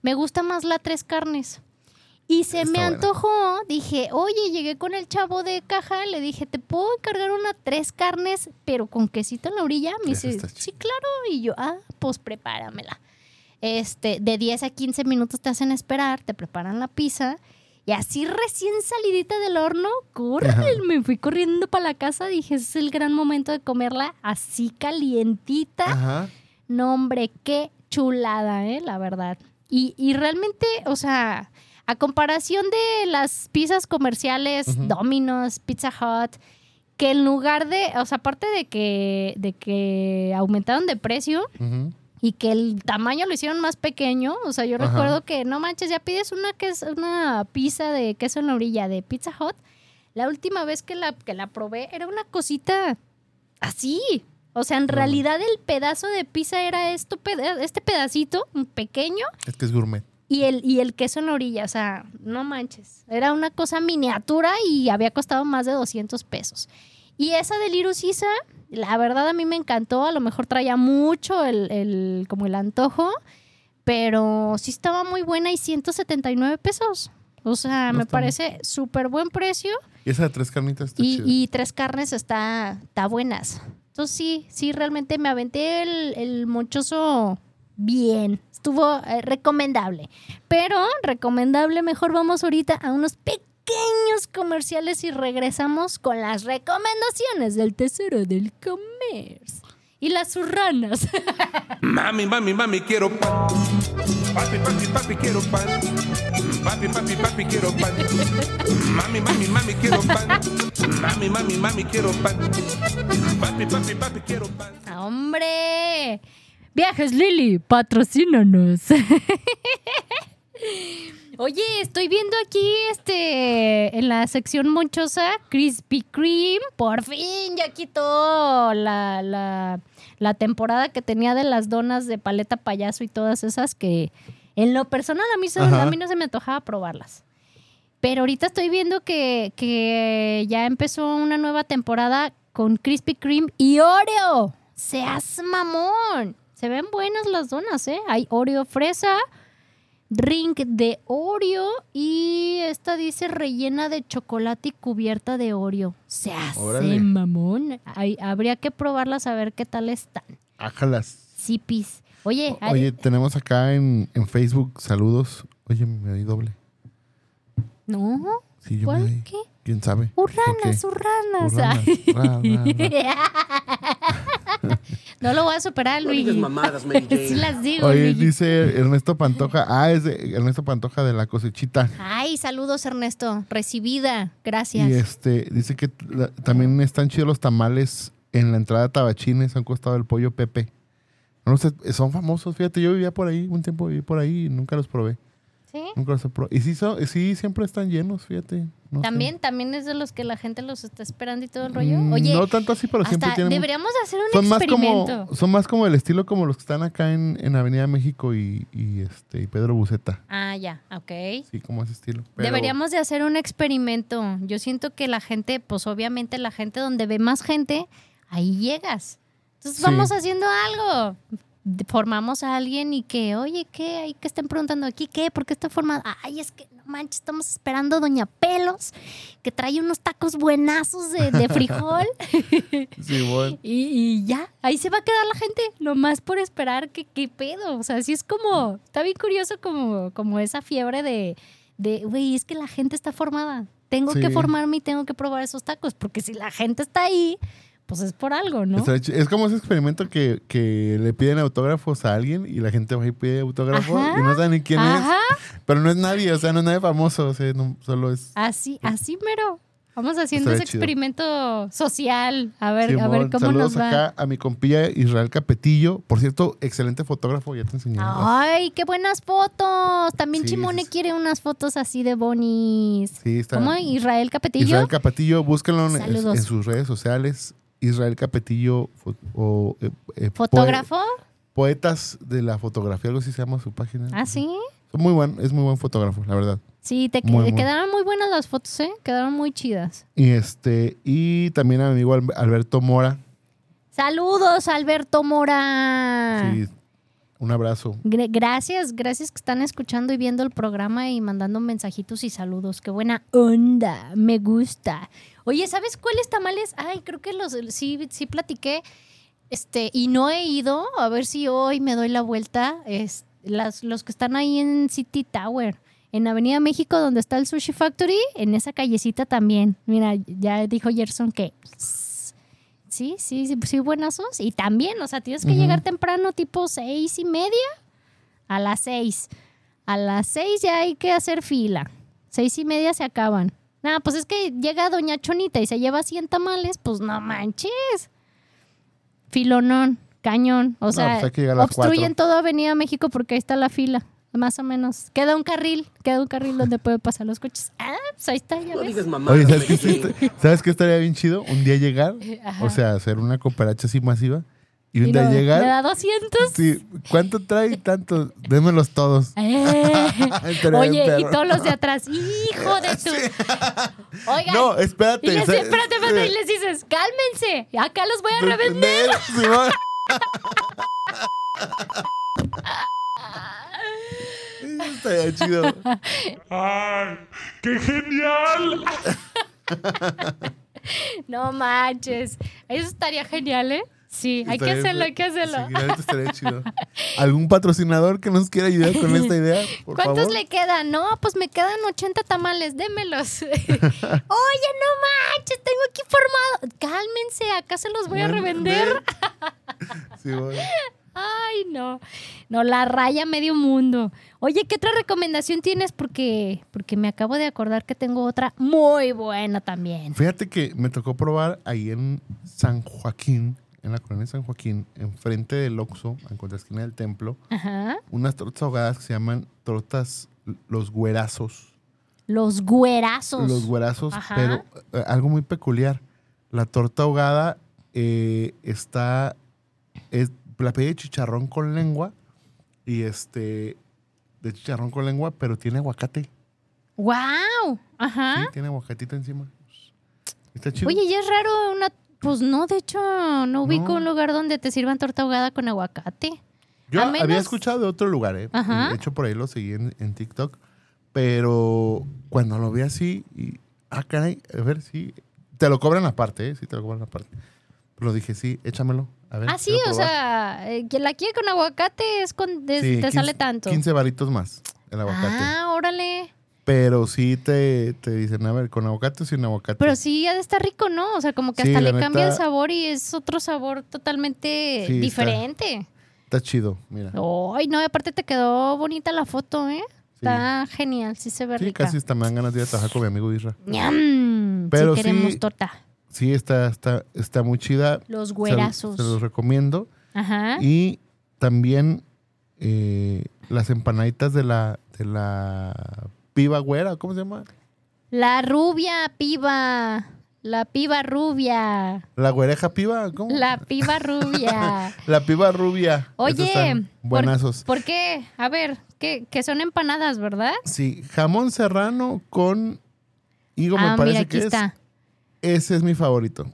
Me gusta más la tres carnes. Y se Está me buena. antojó, dije, oye, llegué con el chavo de caja, le dije, ¿te puedo encargar una tres carnes, pero con quesito en la orilla? Me Eso dice, sí, claro. Y yo, ah, pues prepáramela. Este, de 10 a 15 minutos te hacen esperar, te preparan la pizza. Y así recién salidita del horno, corre, me fui corriendo para la casa, dije, es el gran momento de comerla así calientita. Ajá. No, hombre, qué chulada, ¿eh? La verdad. Y, y realmente, o sea, a comparación de las pizzas comerciales. Domino's, Pizza Hut, que en lugar de, o sea, aparte de que, de que aumentaron de precio y que el tamaño lo hicieron más pequeño, o sea, yo Ajá. recuerdo que, no manches, ya pides una, que es una pizza de queso en la orilla de Pizza Hut. La última vez que la, que la probé era una cosita así. O sea, en No. realidad el pedazo de pizza era esto, este pedacito, un pequeño, Es que es gourmet. y el, y el queso en la orilla. O sea, no manches. Era una cosa miniatura y había costado más de 200 pesos. Y esa de Little Caesar, la verdad a mí me encantó. A lo mejor traía mucho el, el- como el antojo, pero sí estaba muy buena y 179 pesos. O sea, No me parece súper buen precio. Y esa de tres carnitas está Y, chida. y tres carnes está, está buenas. Sí, sí, realmente me aventé el, el monchoso bien. Estuvo eh, recomendable. Pero recomendable, mejor vamos ahorita a unos pequeños comerciales y regresamos con las recomendaciones del tesoro del comercio. Y las surranas. Mami, mami, mami, quiero. Papi, papi, papi, quiero pan. Papi, papi, papi, quiero pan. Mami, mami, mami, quiero pan. Mami, mami, mami, quiero pan. Papi, papi, papi, quiero pan. ¡Hombre! Viajes Lili, patrocínanos. Oye, estoy viendo aquí este en la sección monchosa Krispy Kreme. Por fin ya quitó la, la, la temporada que tenía de las donas de paleta payaso y todas esas que en lo personal a mí, se- a mí no se me antojaba probarlas. Pero ahorita estoy viendo que, que ya empezó una nueva temporada con Krispy Kreme y Oreo. Seas mamón. Se ven buenas las donas, ¿eh? Hay Oreo fresa, ring de Oreo y esta dice rellena de chocolate y cubierta de Oreo. Se hace Órale. mamón. Habría que probarlas a ver qué tal están. Ájalas. Zipis. Oye, ay, Oye, tenemos acá en, en Facebook saludos. Oye, me di doble. no. Sí, yo me ¿Cuál? di. ¿Qué? ¿Quién sabe? Urranas, urranas. Urranas. Ay. Ra, ra, no lo voy a superar, No Luis. mamadas, Jane. sí las digo, Oye, Luigi. dice Ernesto Pantoja. Ah, es de Ernesto Pantoja de la cosechita. Ay, saludos, Ernesto. Recibida. Gracias. Y este dice que la- también están chidos los tamales en la entrada de Tabachines un costado del pollo Pepe. No sé, son famosos, fíjate, yo vivía por ahí, un tiempo viví por ahí y nunca los probé. ¿Sí? Los he probado. Y sí, sí siempre están llenos, fíjate. no sé. También, también es de los que la gente los está esperando y todo el rollo. Mm, Oye, no tanto así, pero siempre tienen. deberíamos de hacer un son más experimento. como son más como el estilo como los que están acá en, en Avenida México y, y, este y Pedro Buceta. Ah, ya, ok. Sí, como ese estilo. Pero- Deberíamos de hacer un experimento. Yo siento que la gente, pues obviamente la gente donde ve más gente, ahí llegas. Entonces Sí. vamos haciendo algo. Formamos a alguien y que, oye, ¿qué? Ahí que estén preguntando aquí, ¿qué? ¿Por qué está formado? Ay, es que, no manches, estamos esperando a Doña Pelos, que trae unos tacos buenazos de, de frijol. Sí, bueno. Y, y ya, ahí se va a quedar la gente, nomás por esperar que qué pedo. O sea, así es como, está bien curioso como, como esa fiebre de, de, güey, es que la gente está formada. Tengo que Sí. formarme y tengo que probar esos tacos, porque si la gente está ahí, pues es por algo, ¿no? Es como ese experimento que, que le piden autógrafos a alguien y la gente va y pide autógrafo Ajá. y no sabe ni quién Ajá, es. Pero no es nadie, o sea, no es nadie famoso, o sea, no- solo es. así, así mero. Vamos haciendo ese chido. experimento social. A ver, a Simón, ver cómo saludos nos va. acá a mi compilla Israel Capetillo. Por cierto, excelente fotógrafo, ya te enseñé. Ay, qué buenas fotos. También Sí, Chimone sí, sí. quiere unas fotos así de bonis. Sí, está. ¿Cómo? Israel Capetillo. Israel Capetillo, búsquenlo en sus redes sociales. Israel Capetillo, o, eh, eh, poe- Fotógrafo. poetas de la fotografía, algo así se llama su página. Ah, sí. Muy buen, es muy buen fotógrafo, la verdad. Sí, te Muy, te muy. quedaron muy buenas las fotos, ¿eh? Quedaron muy chidas. Y este, y también a mi amigo Al- Alberto Mora. Saludos, Alberto Mora. Sí, un abrazo. Gr- Gracias, gracias que están escuchando y viendo el programa y mandando mensajitos y saludos. Qué buena onda, me gusta. Oye, ¿sabes cuáles tamales? Ay, creo que los sí, sí platiqué. Este, y no he ido, a ver si hoy me doy la vuelta. Es, las, los que están ahí en City Tower, en Avenida México, donde está el Sushi Factory, en esa callecita también. Mira, ya dijo Gerson que sí, sí, sí, sí, buenazos. Y también, o sea, tienes que llegar temprano, tipo seis y media, a las seis. A las seis ya hay que hacer fila. Seis y media se acaban. Nada, pues es que llega Doña Chonita y se lleva 100 tamales, pues no manches. Filonón, cañón. O No, sea, pues hay que llegar a las obstruyen cuatro. toda Avenida México porque ahí está la fila. Más o menos. Queda un carril, queda un carril donde pueden pasar los coches. Ah, pues ahí está, ya No ves. digas mamadas, Oye, ¿sabes qué, Mary Jane. está- ¿sabes qué estaría bien chido? Un día llegar, Ajá. o sea, hacer una cooperacha así masiva. Y un día no, llegar. ¿Me da 200? Sí, ¿cuánto trae? Tanto. Démelos todos. Eh. Oye, y todos los de atrás, hijo de tu. Oigan. No, espérate. y les, espérate, espérate, y les dices, cálmense, acá los voy a revender. Simón. Estaría chido. ¡Ay! ¡Qué genial! No manches. Eso estaría genial, ¿eh? Sí, hay que hacerlo, hay que hacerlo. Sí, estaría chido. ¿Algún patrocinador que nos quiera ayudar con esta idea? Por ¿Cuántos favor? le quedan? No, pues me quedan 80 tamales, démelos. Oye, no manches, tengo aquí formado. Cálmense, acá se los voy a revender. ve. Sí, bueno. Ay, no. No, la raya medio mundo. Oye, ¿qué otra recomendación tienes? Porque, porque me acabo de acordar que tengo otra muy buena también. Fíjate que me tocó probar ahí en San Joaquín, en la colonia de San Joaquín, enfrente del Oxxo, en contraesquina del templo, Ajá. unas tortas ahogadas que se llaman tortas los güerazos. Los güerazos. Los güerazos, Ajá. pero eh, algo muy peculiar. La torta ahogada eh, está, es la pedí de chicharrón con lengua y este, de chicharrón con lengua, pero tiene aguacate. ¡Wow! Ajá. Sí, tiene aguacatito encima. Está chido. Oye, ya es raro una... Pues no, de hecho, no ubico No. un lugar donde te sirvan torta ahogada con aguacate. Yo había escuchado de otro lugar, ¿eh? Ajá. De hecho, por ahí lo seguí en, en TikTok. Pero cuando lo vi así, y, ah, caray, a ver si. Te lo cobran aparte, ¿eh? Sí, te lo cobran aparte. Pero dije, sí, échamelo. A ver. Ah, sí, o sea, eh, que la quiere con aguacate es con, Sí, te 15 sale tanto. 15 varitos más el aguacate. Ah, órale. Pero sí te, te dicen, a ver, ¿con aguacate o sin aguacate? Pero sí, de estar rico, ¿no? O sea, como que Sí, hasta le cambia el sabor y es otro sabor totalmente Sí, está- diferente. Está chido, mira. Ay, no, y aparte te quedó bonita la foto, ¿eh? Está genial, sí se ve Sí, rica. casi hasta me dan ganas de ir a trabajar con mi amigo Isra. ¡Ñam! Pero sí queremos sí- torta. Sí, está, está, está muy chida. Los Se- güerazos. Se, los recomiendo. Ajá. Y también eh, las empanaditas de la, de la piba güera, ¿cómo se llama? La rubia piba. La piba rubia. La güereja piba, ¿cómo? La piba rubia. La piba rubia. Oye, están ¿por, buenazos. ¿por qué? A ver, que, que son empanadas, ¿verdad? Sí, jamón serrano con higo me ah, parece mira, aquí que es. está. Ese es mi favorito.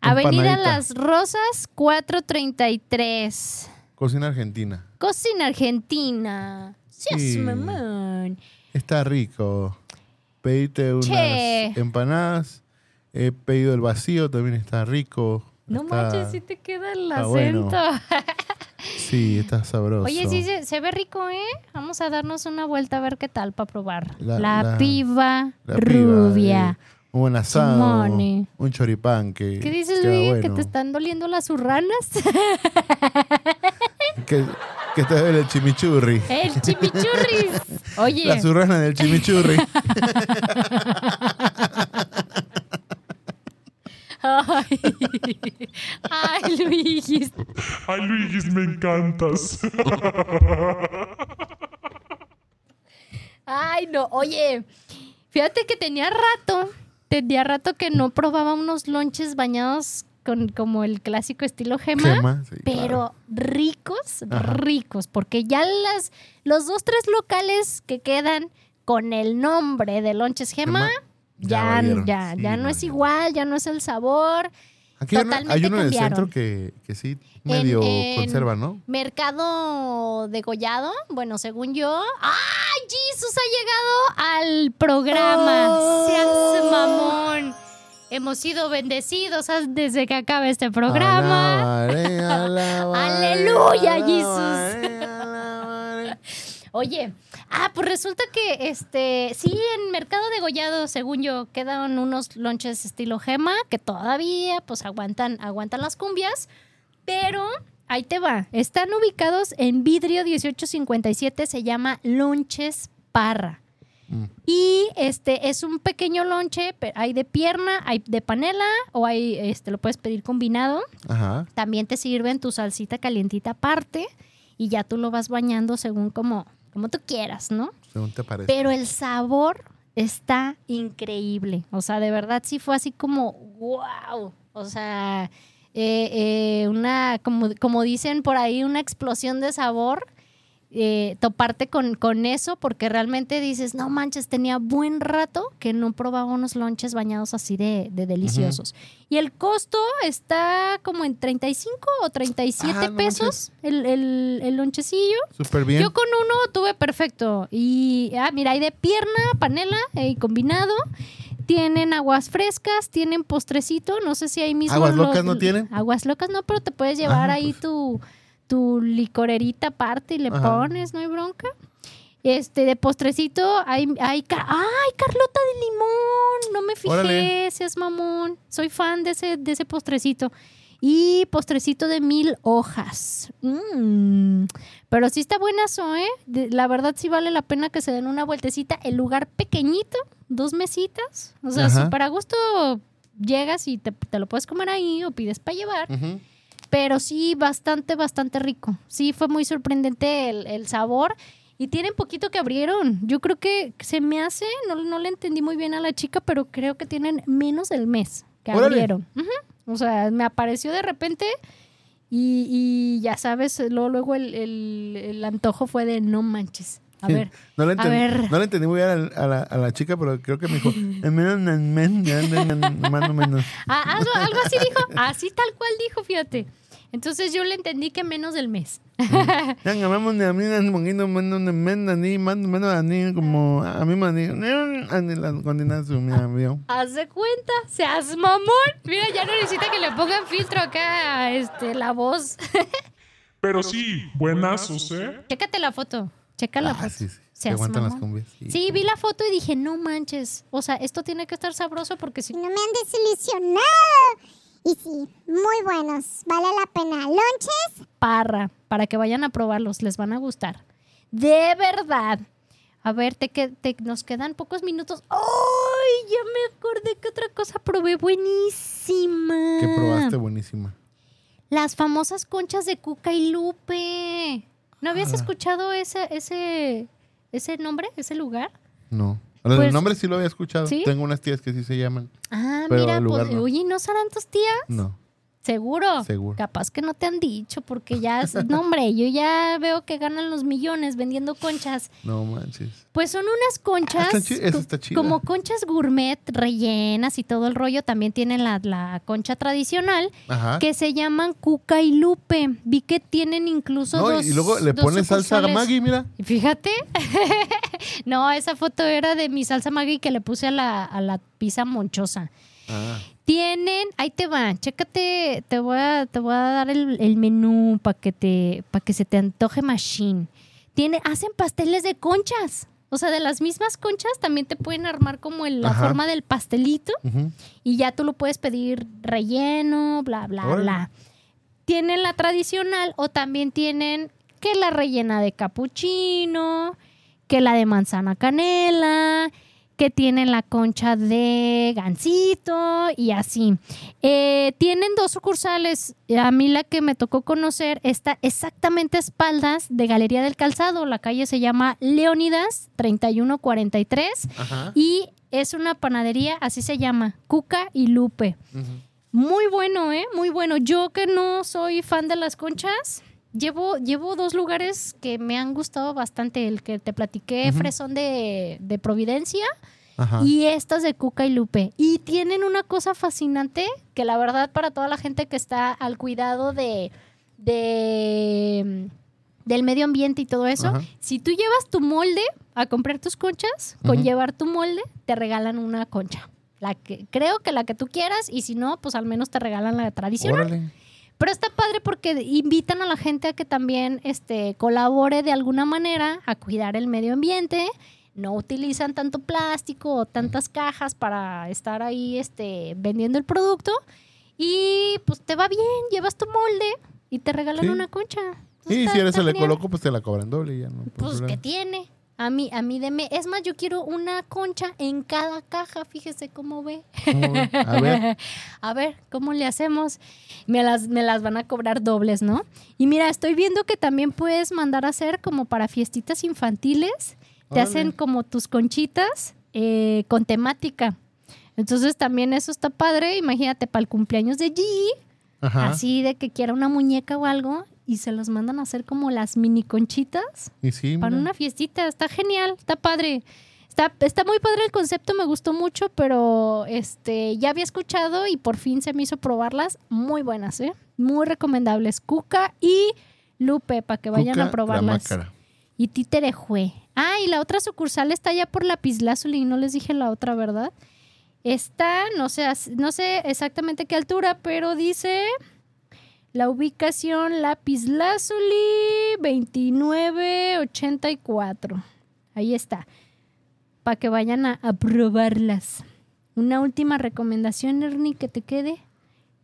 Avenida Empanadita. Las Rosas, 433. Cocina argentina. Cocina Argentina. Sí, Sí. mamón. Está rico. Pedite unas Che. empanadas. He pedido el vacío, también está rico. No Está- manches, si te queda el está bueno. acento. Sí, está sabroso. Oye, sí, se, se ve rico, ¿eh? Vamos a darnos una vuelta a ver qué tal para probar. La, La- la- piba La piba, rubia. eh, un buen asado. Simone. Un choripán que. ¿Qué dices, queda Luis? ¿Que bueno. te están doliendo las urranas? Que, que te duele el chimichurri. ¡El chimichurris! Oye, La surrana del chimichurri. Ay, ay Luis. Ay, Luis, me encantas. Ay, no. Oye, fíjate que tenía rato, tenía rato que no probaba unos lonches bañados con como el clásico estilo gema. Gema, sí, pero claro. ricos, Ajá. ricos, porque ya las, los dos, tres locales que quedan con el nombre de lonches gema, Gema, ya ya, ya, Sí, ya no no, es igual, ya no es el sabor. Aquí hay, una- hay Totalmente uno en el centro que, que sí medio en- conserva, ¿no? Mercado degollado, bueno, según yo. ¡Ay, Jesus ha llegado al programa! ¡Seas mamón! Hemos sido bendecidos desde que acaba este programa. Alabaré, alabaré, Aleluya, alabaré, alabaré. Oye, ah, pues resulta que este, sí, en Mercado Degollado, según yo, quedan unos lonches estilo gema que todavía pues aguantan, aguantan las cumbias, pero ahí te va. Están ubicados en vidrio 1857, se llama Lonches Parra. Mm. Y este es un pequeño lonche, hay de pierna, hay de panela o hay este lo puedes pedir combinado. Ajá. También te sirven tu salsita calientita aparte y ya tú lo vas bañando según como, como tú quieras, ¿no? Según te parece. Pero el sabor está increíble. O sea, de verdad sí fue así como, wow. O sea, eh, eh, una, como, como dicen por ahí, una explosión de sabor. Eh, toparte con, con eso porque realmente dices, no manches, tenía buen rato que no probaba unos lonches bañados así de, de deliciosos. Y el costo está como en 35 o 37 Ah, no pesos el, el, el lonchecillo. Súper bien. Yo con uno tuve perfecto. Y, ah, mira, hay de pierna, panela y combinado. Tienen aguas frescas, tienen postrecito. No sé si ahí mismo. ¿Aguas lo- locas no tienen? Aguas locas no, pero te puedes llevar Ajá, ahí pues. tu, tu licorerita aparte y le Ajá. pones, no hay bronca. Este, de postrecito, hay, hay, ca- ¡ay, Carlota de limón! No me fijé, Órale. seas mamón. Soy fan de ese, de ese postrecito. Y postrecito de mil hojas. Mm. Pero sí está buenazo, ¿eh? De- la verdad sí vale la pena que se den una vueltecita. El lugar pequeñito, dos mesitas. O sea, Ajá. si para gusto llegas y te, te lo puedes comer ahí o pides para llevar. Ujú. Pero sí, bastante, bastante rico. Sí, fue muy sorprendente el, el sabor. Y tienen poquito que abrieron. Yo creo que se me hace, no, no le entendí muy bien a la chica, pero creo que tienen menos del mes que Órale. abrieron. Ujú. O sea, me apareció de repente y, y ya sabes, luego, luego el, el- el antojo fue de no manches. A ver, No le, a entendí, ver. no le entendí muy bien a, la- a la, a la chica, pero creo que me dijo, "En menos, en men- en- en- en- más o menos. Ah, algo, algo así dijo, así tal cual dijo, fíjate. Entonces yo le entendí que menos del mes. "Eh, ni la coordinación, mira, vio". Haz de cuenta, seas mamón. Mira, ya no necesita que le pongan filtro acá, este, la voz. Pero sí, buenazos, ¿eh? Chécate la foto. Checa la Ah, foto. sí, sí. Se aguantan las cumbias. Sí, vi la foto y dije, no manches. O sea, esto tiene que estar sabroso porque si No me han desilusionado. Y sí, muy buenos. Vale la pena. Lonches, parra, para que vayan a probarlos, les van a gustar. De verdad. A ver, te, que- te- nos quedan pocos minutos. ¡Ay! Ya me acordé que otra cosa probé buenísima. Que probaste buenísima. Las famosas conchas de Cuca y Lupe. ¿No habías Ah. escuchado ese, ese, ese nombre, ese lugar? No. El Pues- nombre sí lo había escuchado. ¿Sí? Tengo unas tías que sí se llaman. Ah, Pero mira, el pues, oye, ¿no serán tus tías? No. ¿Seguro? Seguro. Capaz que no te han dicho, porque ya, no hombre, yo ya veo que ganan los millones vendiendo conchas. No manches. Pues son unas conchas, Ah, está chida. como conchas gourmet rellenas y todo el rollo. También tienen la, la concha tradicional, Ajá. que se llaman Cuca y Lupe. Vi que tienen incluso No, dos y luego le pones salsa. Maggi, mira. Y Fíjate. no, esa foto era de mi salsa Maggi que le puse a la, a la pizza monchosa. Ah. Tienen, ahí te va, chécate, te voy a, te voy a dar el, el menú para que te, para que se te antoje machine. Tiene, hacen pasteles de conchas. O sea, de las mismas conchas también te pueden armar como la Ajá. forma del pastelito y ya tú lo puedes pedir relleno, bla, bla, bla. Tienen la tradicional o también tienen que la rellena de capuchino, que la de manzana canela, que tienen la concha de gansito y así. Eh, tienen dos sucursales. A mí la que me tocó conocer está exactamente a espaldas de Galería del Calzado. La calle se llama Leónidas 3143 Ajá. y es una panadería, así se llama, Cuca y Lupe. Muy bueno, ¿eh? Muy bueno. Yo que no soy fan de las conchas, llevo, llevo dos lugares que me han gustado bastante. El que te platiqué, Fresón de, de Providencia Ajá. y estas de Cuca y Lupe. Y tienen una cosa fascinante que la verdad para toda la gente que está al cuidado de, de del medio ambiente y todo eso, Ajá. si tú llevas tu molde a comprar tus conchas, con llevar tu molde, te regalan una concha. La que, creo que la que tú quieras, y si no, pues al menos te regalan la tradicional. Órale. Pero está padre porque invitan a la gente a que también este, colabore de alguna manera a cuidar el medio ambiente. No utilizan tanto plástico o tantas cajas para estar ahí este, vendiendo el producto. Y pues te va bien, llevas tu molde y te regalan Sí. una concha. Sí, Está- si eres el ecoloco, pues te la cobran doble ya no. Pues, ¿qué tiene? A mí, a mí deme. Es más, yo quiero una concha en cada caja. Fíjese cómo ve. ¿Cómo ve? A ver. A ver, ¿cómo le hacemos? Me las, me las van a cobrar dobles, ¿no? Y mira, estoy viendo que también puedes mandar a hacer como para fiestitas infantiles. Te Órale. hacen como tus conchitas eh, con temática. Entonces también eso está padre. Imagínate para el cumpleaños de G, Ajá. así de que quiera una muñeca o algo, y se los mandan a hacer como las mini conchitas Y sí, para mira. una fiestita. Está genial, está padre. Está, está muy padre el concepto, me gustó mucho, pero este ya había escuchado y por fin se me hizo probarlas. Muy buenas, ¿eh? Muy recomendables. Cuca y Lupe, para que vayan Cuca, a probarlas. Y Títerejue. Ah, y la otra sucursal está allá por Lapislázuli, no les dije la otra, ¿verdad? Está, no sé, no sé exactamente qué altura, pero dice la ubicación Lapislázuli 2984. Ahí está. Para que vayan a, a probarlas. Una última recomendación, Ernie, que te quede.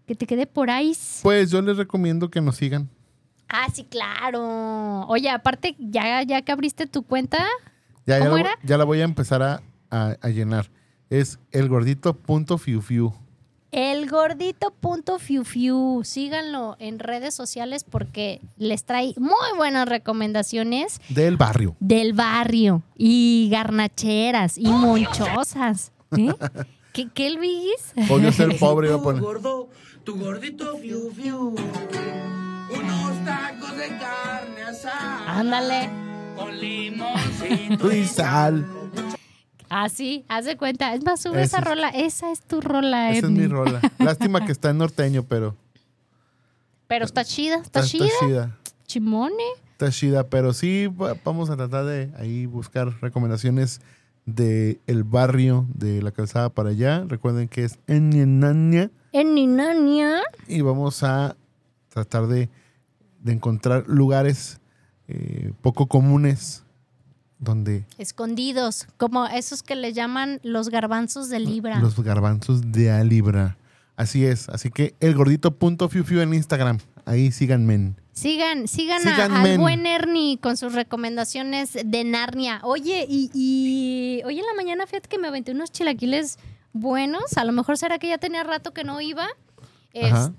Que te quede por ahí. Pues yo les recomiendo que nos sigan. Ah, sí, claro. Oye, aparte, ya, ya que abriste tu cuenta, Ya, ya, ¿Cómo la, era? ya la voy a empezar a, a- a llenar. Es elgordito.fiufiu. el gordito.fiufiu. Síganlo en redes sociales porque les trae muy buenas recomendaciones Del barrio. del barrio y garnacheras y monchosas. ¿Eh? ¿Qué, qué Luis? Odio ser pobre. Iba a Tu poner. gordo, tu gordito fiu fiu. Unos tacos de carne asada. Ándale. Con limoncito Y sal. Así, haz de cuenta. Es más, sube Esa esa es- rola. Esa es tu rola, Esa es mi rola. Lástima que está en norteño, pero Pero está chida, está, está, chida. está chida. Chimone. Está chida, pero sí va- vamos a tratar de ahí buscar recomendaciones de el barrio de la calzada para allá. Recuerden que es en Nienania En Ninania. y vamos a tratar de, de encontrar lugares eh, poco comunes donde Escondidos, como esos que le llaman los garbanzos de libra. los garbanzos de a libra. Así es, así que el gordito.fiufiu en Instagram. Ahí síganme. Sigan, sigan a- Síganme. al buen Ernie con sus recomendaciones de Narnia. Oye, y, y hoy en la mañana fíjate que me aventé unos chilaquiles buenos. A lo mejor será que ya tenía rato que no iba. Ajá.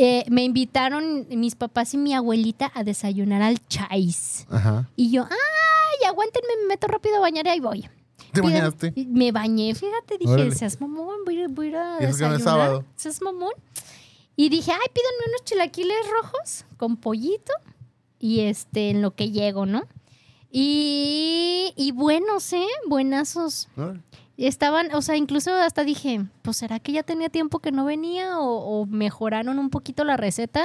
Eh, me invitaron mis papás y mi abuelita a desayunar al chais. Ajá. Y yo, ay, aguántenme, me meto rápido a bañar y ahí voy. ¿Te bañaste? Me bañé, fíjate, dije, Órale. seas mamón, voy a, ir- voy a ir a Y eso que no es desayunar. sábado. Seas mamón. Y dije, ay, pídanme unos chilaquiles rojos con pollito y este, en lo que llego, ¿no? Y, y buenos, ¿eh? Buenazos. Órale. Estaban, o sea, incluso hasta dije, pues será que ya tenía tiempo que no venía o, o mejoraron un poquito la receta.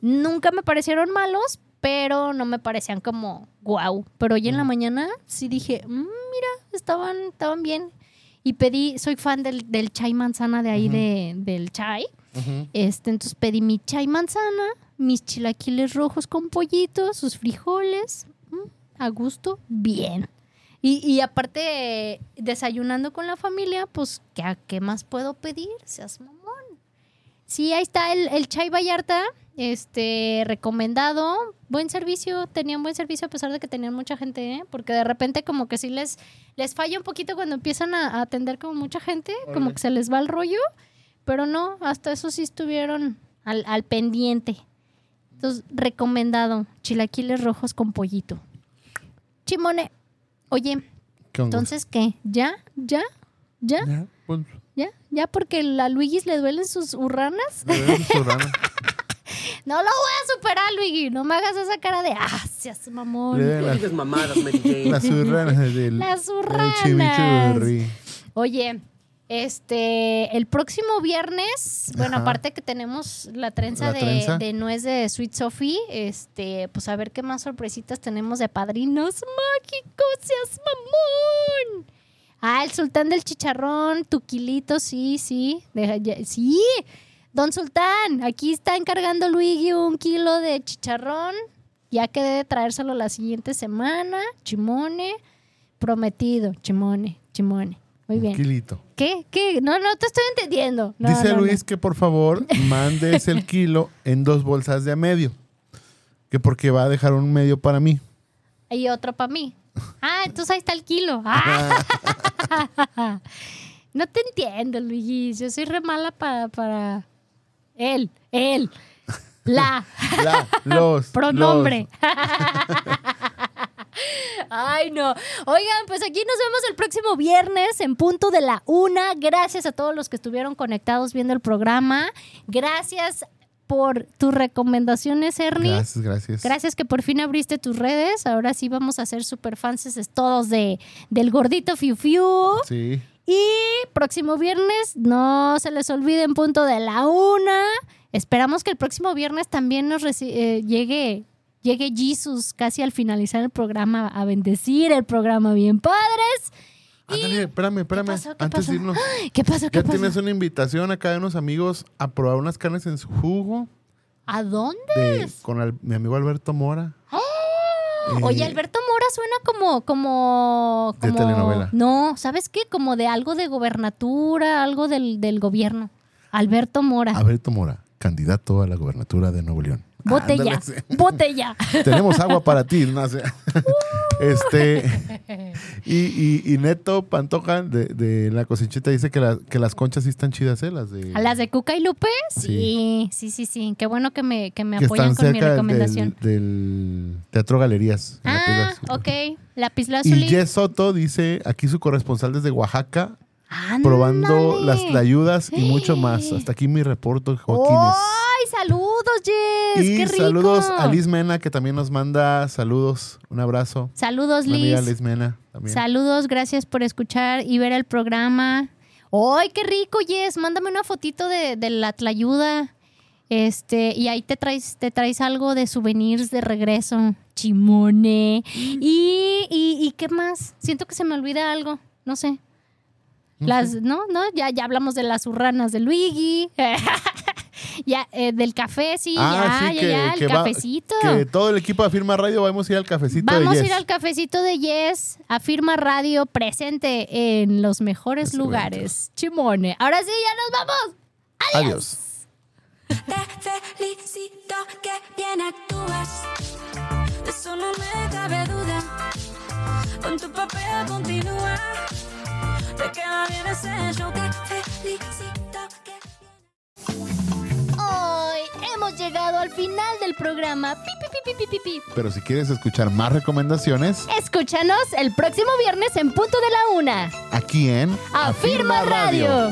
Nunca me parecieron malos, pero no me parecían como guau. Pero hoy en la mañana sí dije, "Mm, mira, estaban, estaban bien. Y pedí, soy fan del, del chai manzana de ahí de, del chai. Este, entonces pedí mi chai manzana, mis chilaquiles rojos con pollito, sus frijoles, mm, a gusto, bien. Y, y aparte, desayunando con la familia, pues, ¿qué, qué más puedo pedir? Seas mamón. Sí, ahí está el, el chai Vallarta, este, recomendado. Buen servicio, tenían buen servicio a pesar de que tenían mucha gente, ¿eh? Porque de repente como que sí les, les falla un poquito cuando empiezan a, a atender como mucha gente, como que se les va el rollo. Pero no, hasta eso sí estuvieron al, al pendiente. Entonces, recomendado, chilaquiles rojos con pollito. Chimone, oye, ¿Qué entonces, ¿qué? ¿Ya? ¿Ya? ¿Ya? Ya, pues, ¿Ya? ¿Ya porque a Luigis le duelen sus urranas? me veo su rana. No lo voy a superar, Luigi. No me hagas esa cara de ah, seas Le mamón. digas mamadas. Las urranas del, Las urranas. Oye, este, el próximo viernes, bueno, Ajá. aparte que tenemos la trenza, La de, trenza. de nuez de Sweet Sophie, este, pues a ver qué más sorpresitas tenemos de padrinos mágicos, seas mamón. Ah, el sultán del chicharrón, tu kilito, sí, sí, deja ya- sí. Don Sultán, aquí está encargando Luigi un kilo de chicharrón. Ya quedé de traérselo la siguiente semana. Chimone, prometido. Chimone, chimone. Muy Un bien. kilito. ¿Qué? ¿Qué? No, no te estoy entendiendo. No, Dice no, Luis que por favor mandes el kilo en dos bolsas de a medio. Que porque va a dejar un medio para mí. Y otro para mí. Ah, entonces ahí está el kilo. Ah. no te entiendo, Luis. Yo soy re mala para, para él, él, la. La, los. Pronombre. los. Ay, no. Oigan, pues aquí nos vemos el próximo viernes en punto de la una. Gracias a todos los que estuvieron conectados viendo el programa. Gracias por tus recomendaciones, Ernie. Gracias, gracias. Gracias que por fin abriste tus redes. Ahora sí vamos a ser super fans todos de, del gordito Fiu Fiu. Sí. Y próximo viernes, no se les olvide en punto de la una. Esperamos que el próximo viernes también nos eh, llegue, llegue Jesus casi al finalizar el programa a bendecir el programa bien padres. Ándale, espérame, espérame. pasó? ¿Qué Antes pasó? de irnos. ¿Qué pasó? ¿Qué Ya pasó? tienes una invitación acá de unos amigos a probar unas carnes en su jugo. ¿A dónde? de- con mi amigo Alberto Mora. Eh, Oye, Alberto Mora suena como, como, De como- telenovela. No, ¿sabes qué? Como de algo de gobernatura, algo del, del gobierno. Alberto Mora. Alberto Mora, candidato a la gobernatura de Nuevo León. Botella. Ándale. Botella. Tenemos agua para ti, no sé. este y, y, y Neto Pantoja de, de la cosechita dice que, la- que las conchas sí están chidas, ¿eh? Las de ¿A las de Cuca y Lupe? Sí, Sí. sí, sí, sí. Qué bueno que me, que me que apoyan están con mi recomendación. del, del Teatro Galerías. la Ah, ok. La Pisla Y. Jess Soto dice, aquí su corresponsal desde Oaxaca, probando las ayudas y mucho más. Hasta aquí mi reporto, Joaquines. ¡Ay, saludos, Jess! y ¡Qué rico! saludos a Liz Mena, que también nos manda saludos. Un abrazo. Saludos, Una amiga Liz. Liz Mena también. Saludos, gracias por escuchar y ver el programa. ¡Ay, qué rico, Jess! Mándame una fotito de, de la tlayuda. Este, y ahí te traes, te traes algo de souvenirs de regreso. Chimone. Y, y, y qué más? Siento que se me olvida algo. No sé. Las, no, no, ya, ya hablamos de las urranas de Luigi. ya, eh, del café, sí, Ah, ya, sí, ya, que, ya, el que va- cafecito. que todo el equipo de Firma Radio vamos a ir al cafecito Vamos de a Yes. ir al cafecito de Yes, a Firma Radio, presente en los mejores Los lugares. Chimone. Ahora sí, ya nos vamos. Adiós. Te felicito que bien actúas. De eso no me cabe duda. Con tu papel continúa. Te queda bien ese show. Te felicito que Hoy hemos llegado al final del programa. Pi, pi, pi. Pero si quieres escuchar más recomendaciones, Escúchanos el próximo viernes en punto de la una. aquí en Afirma Radio.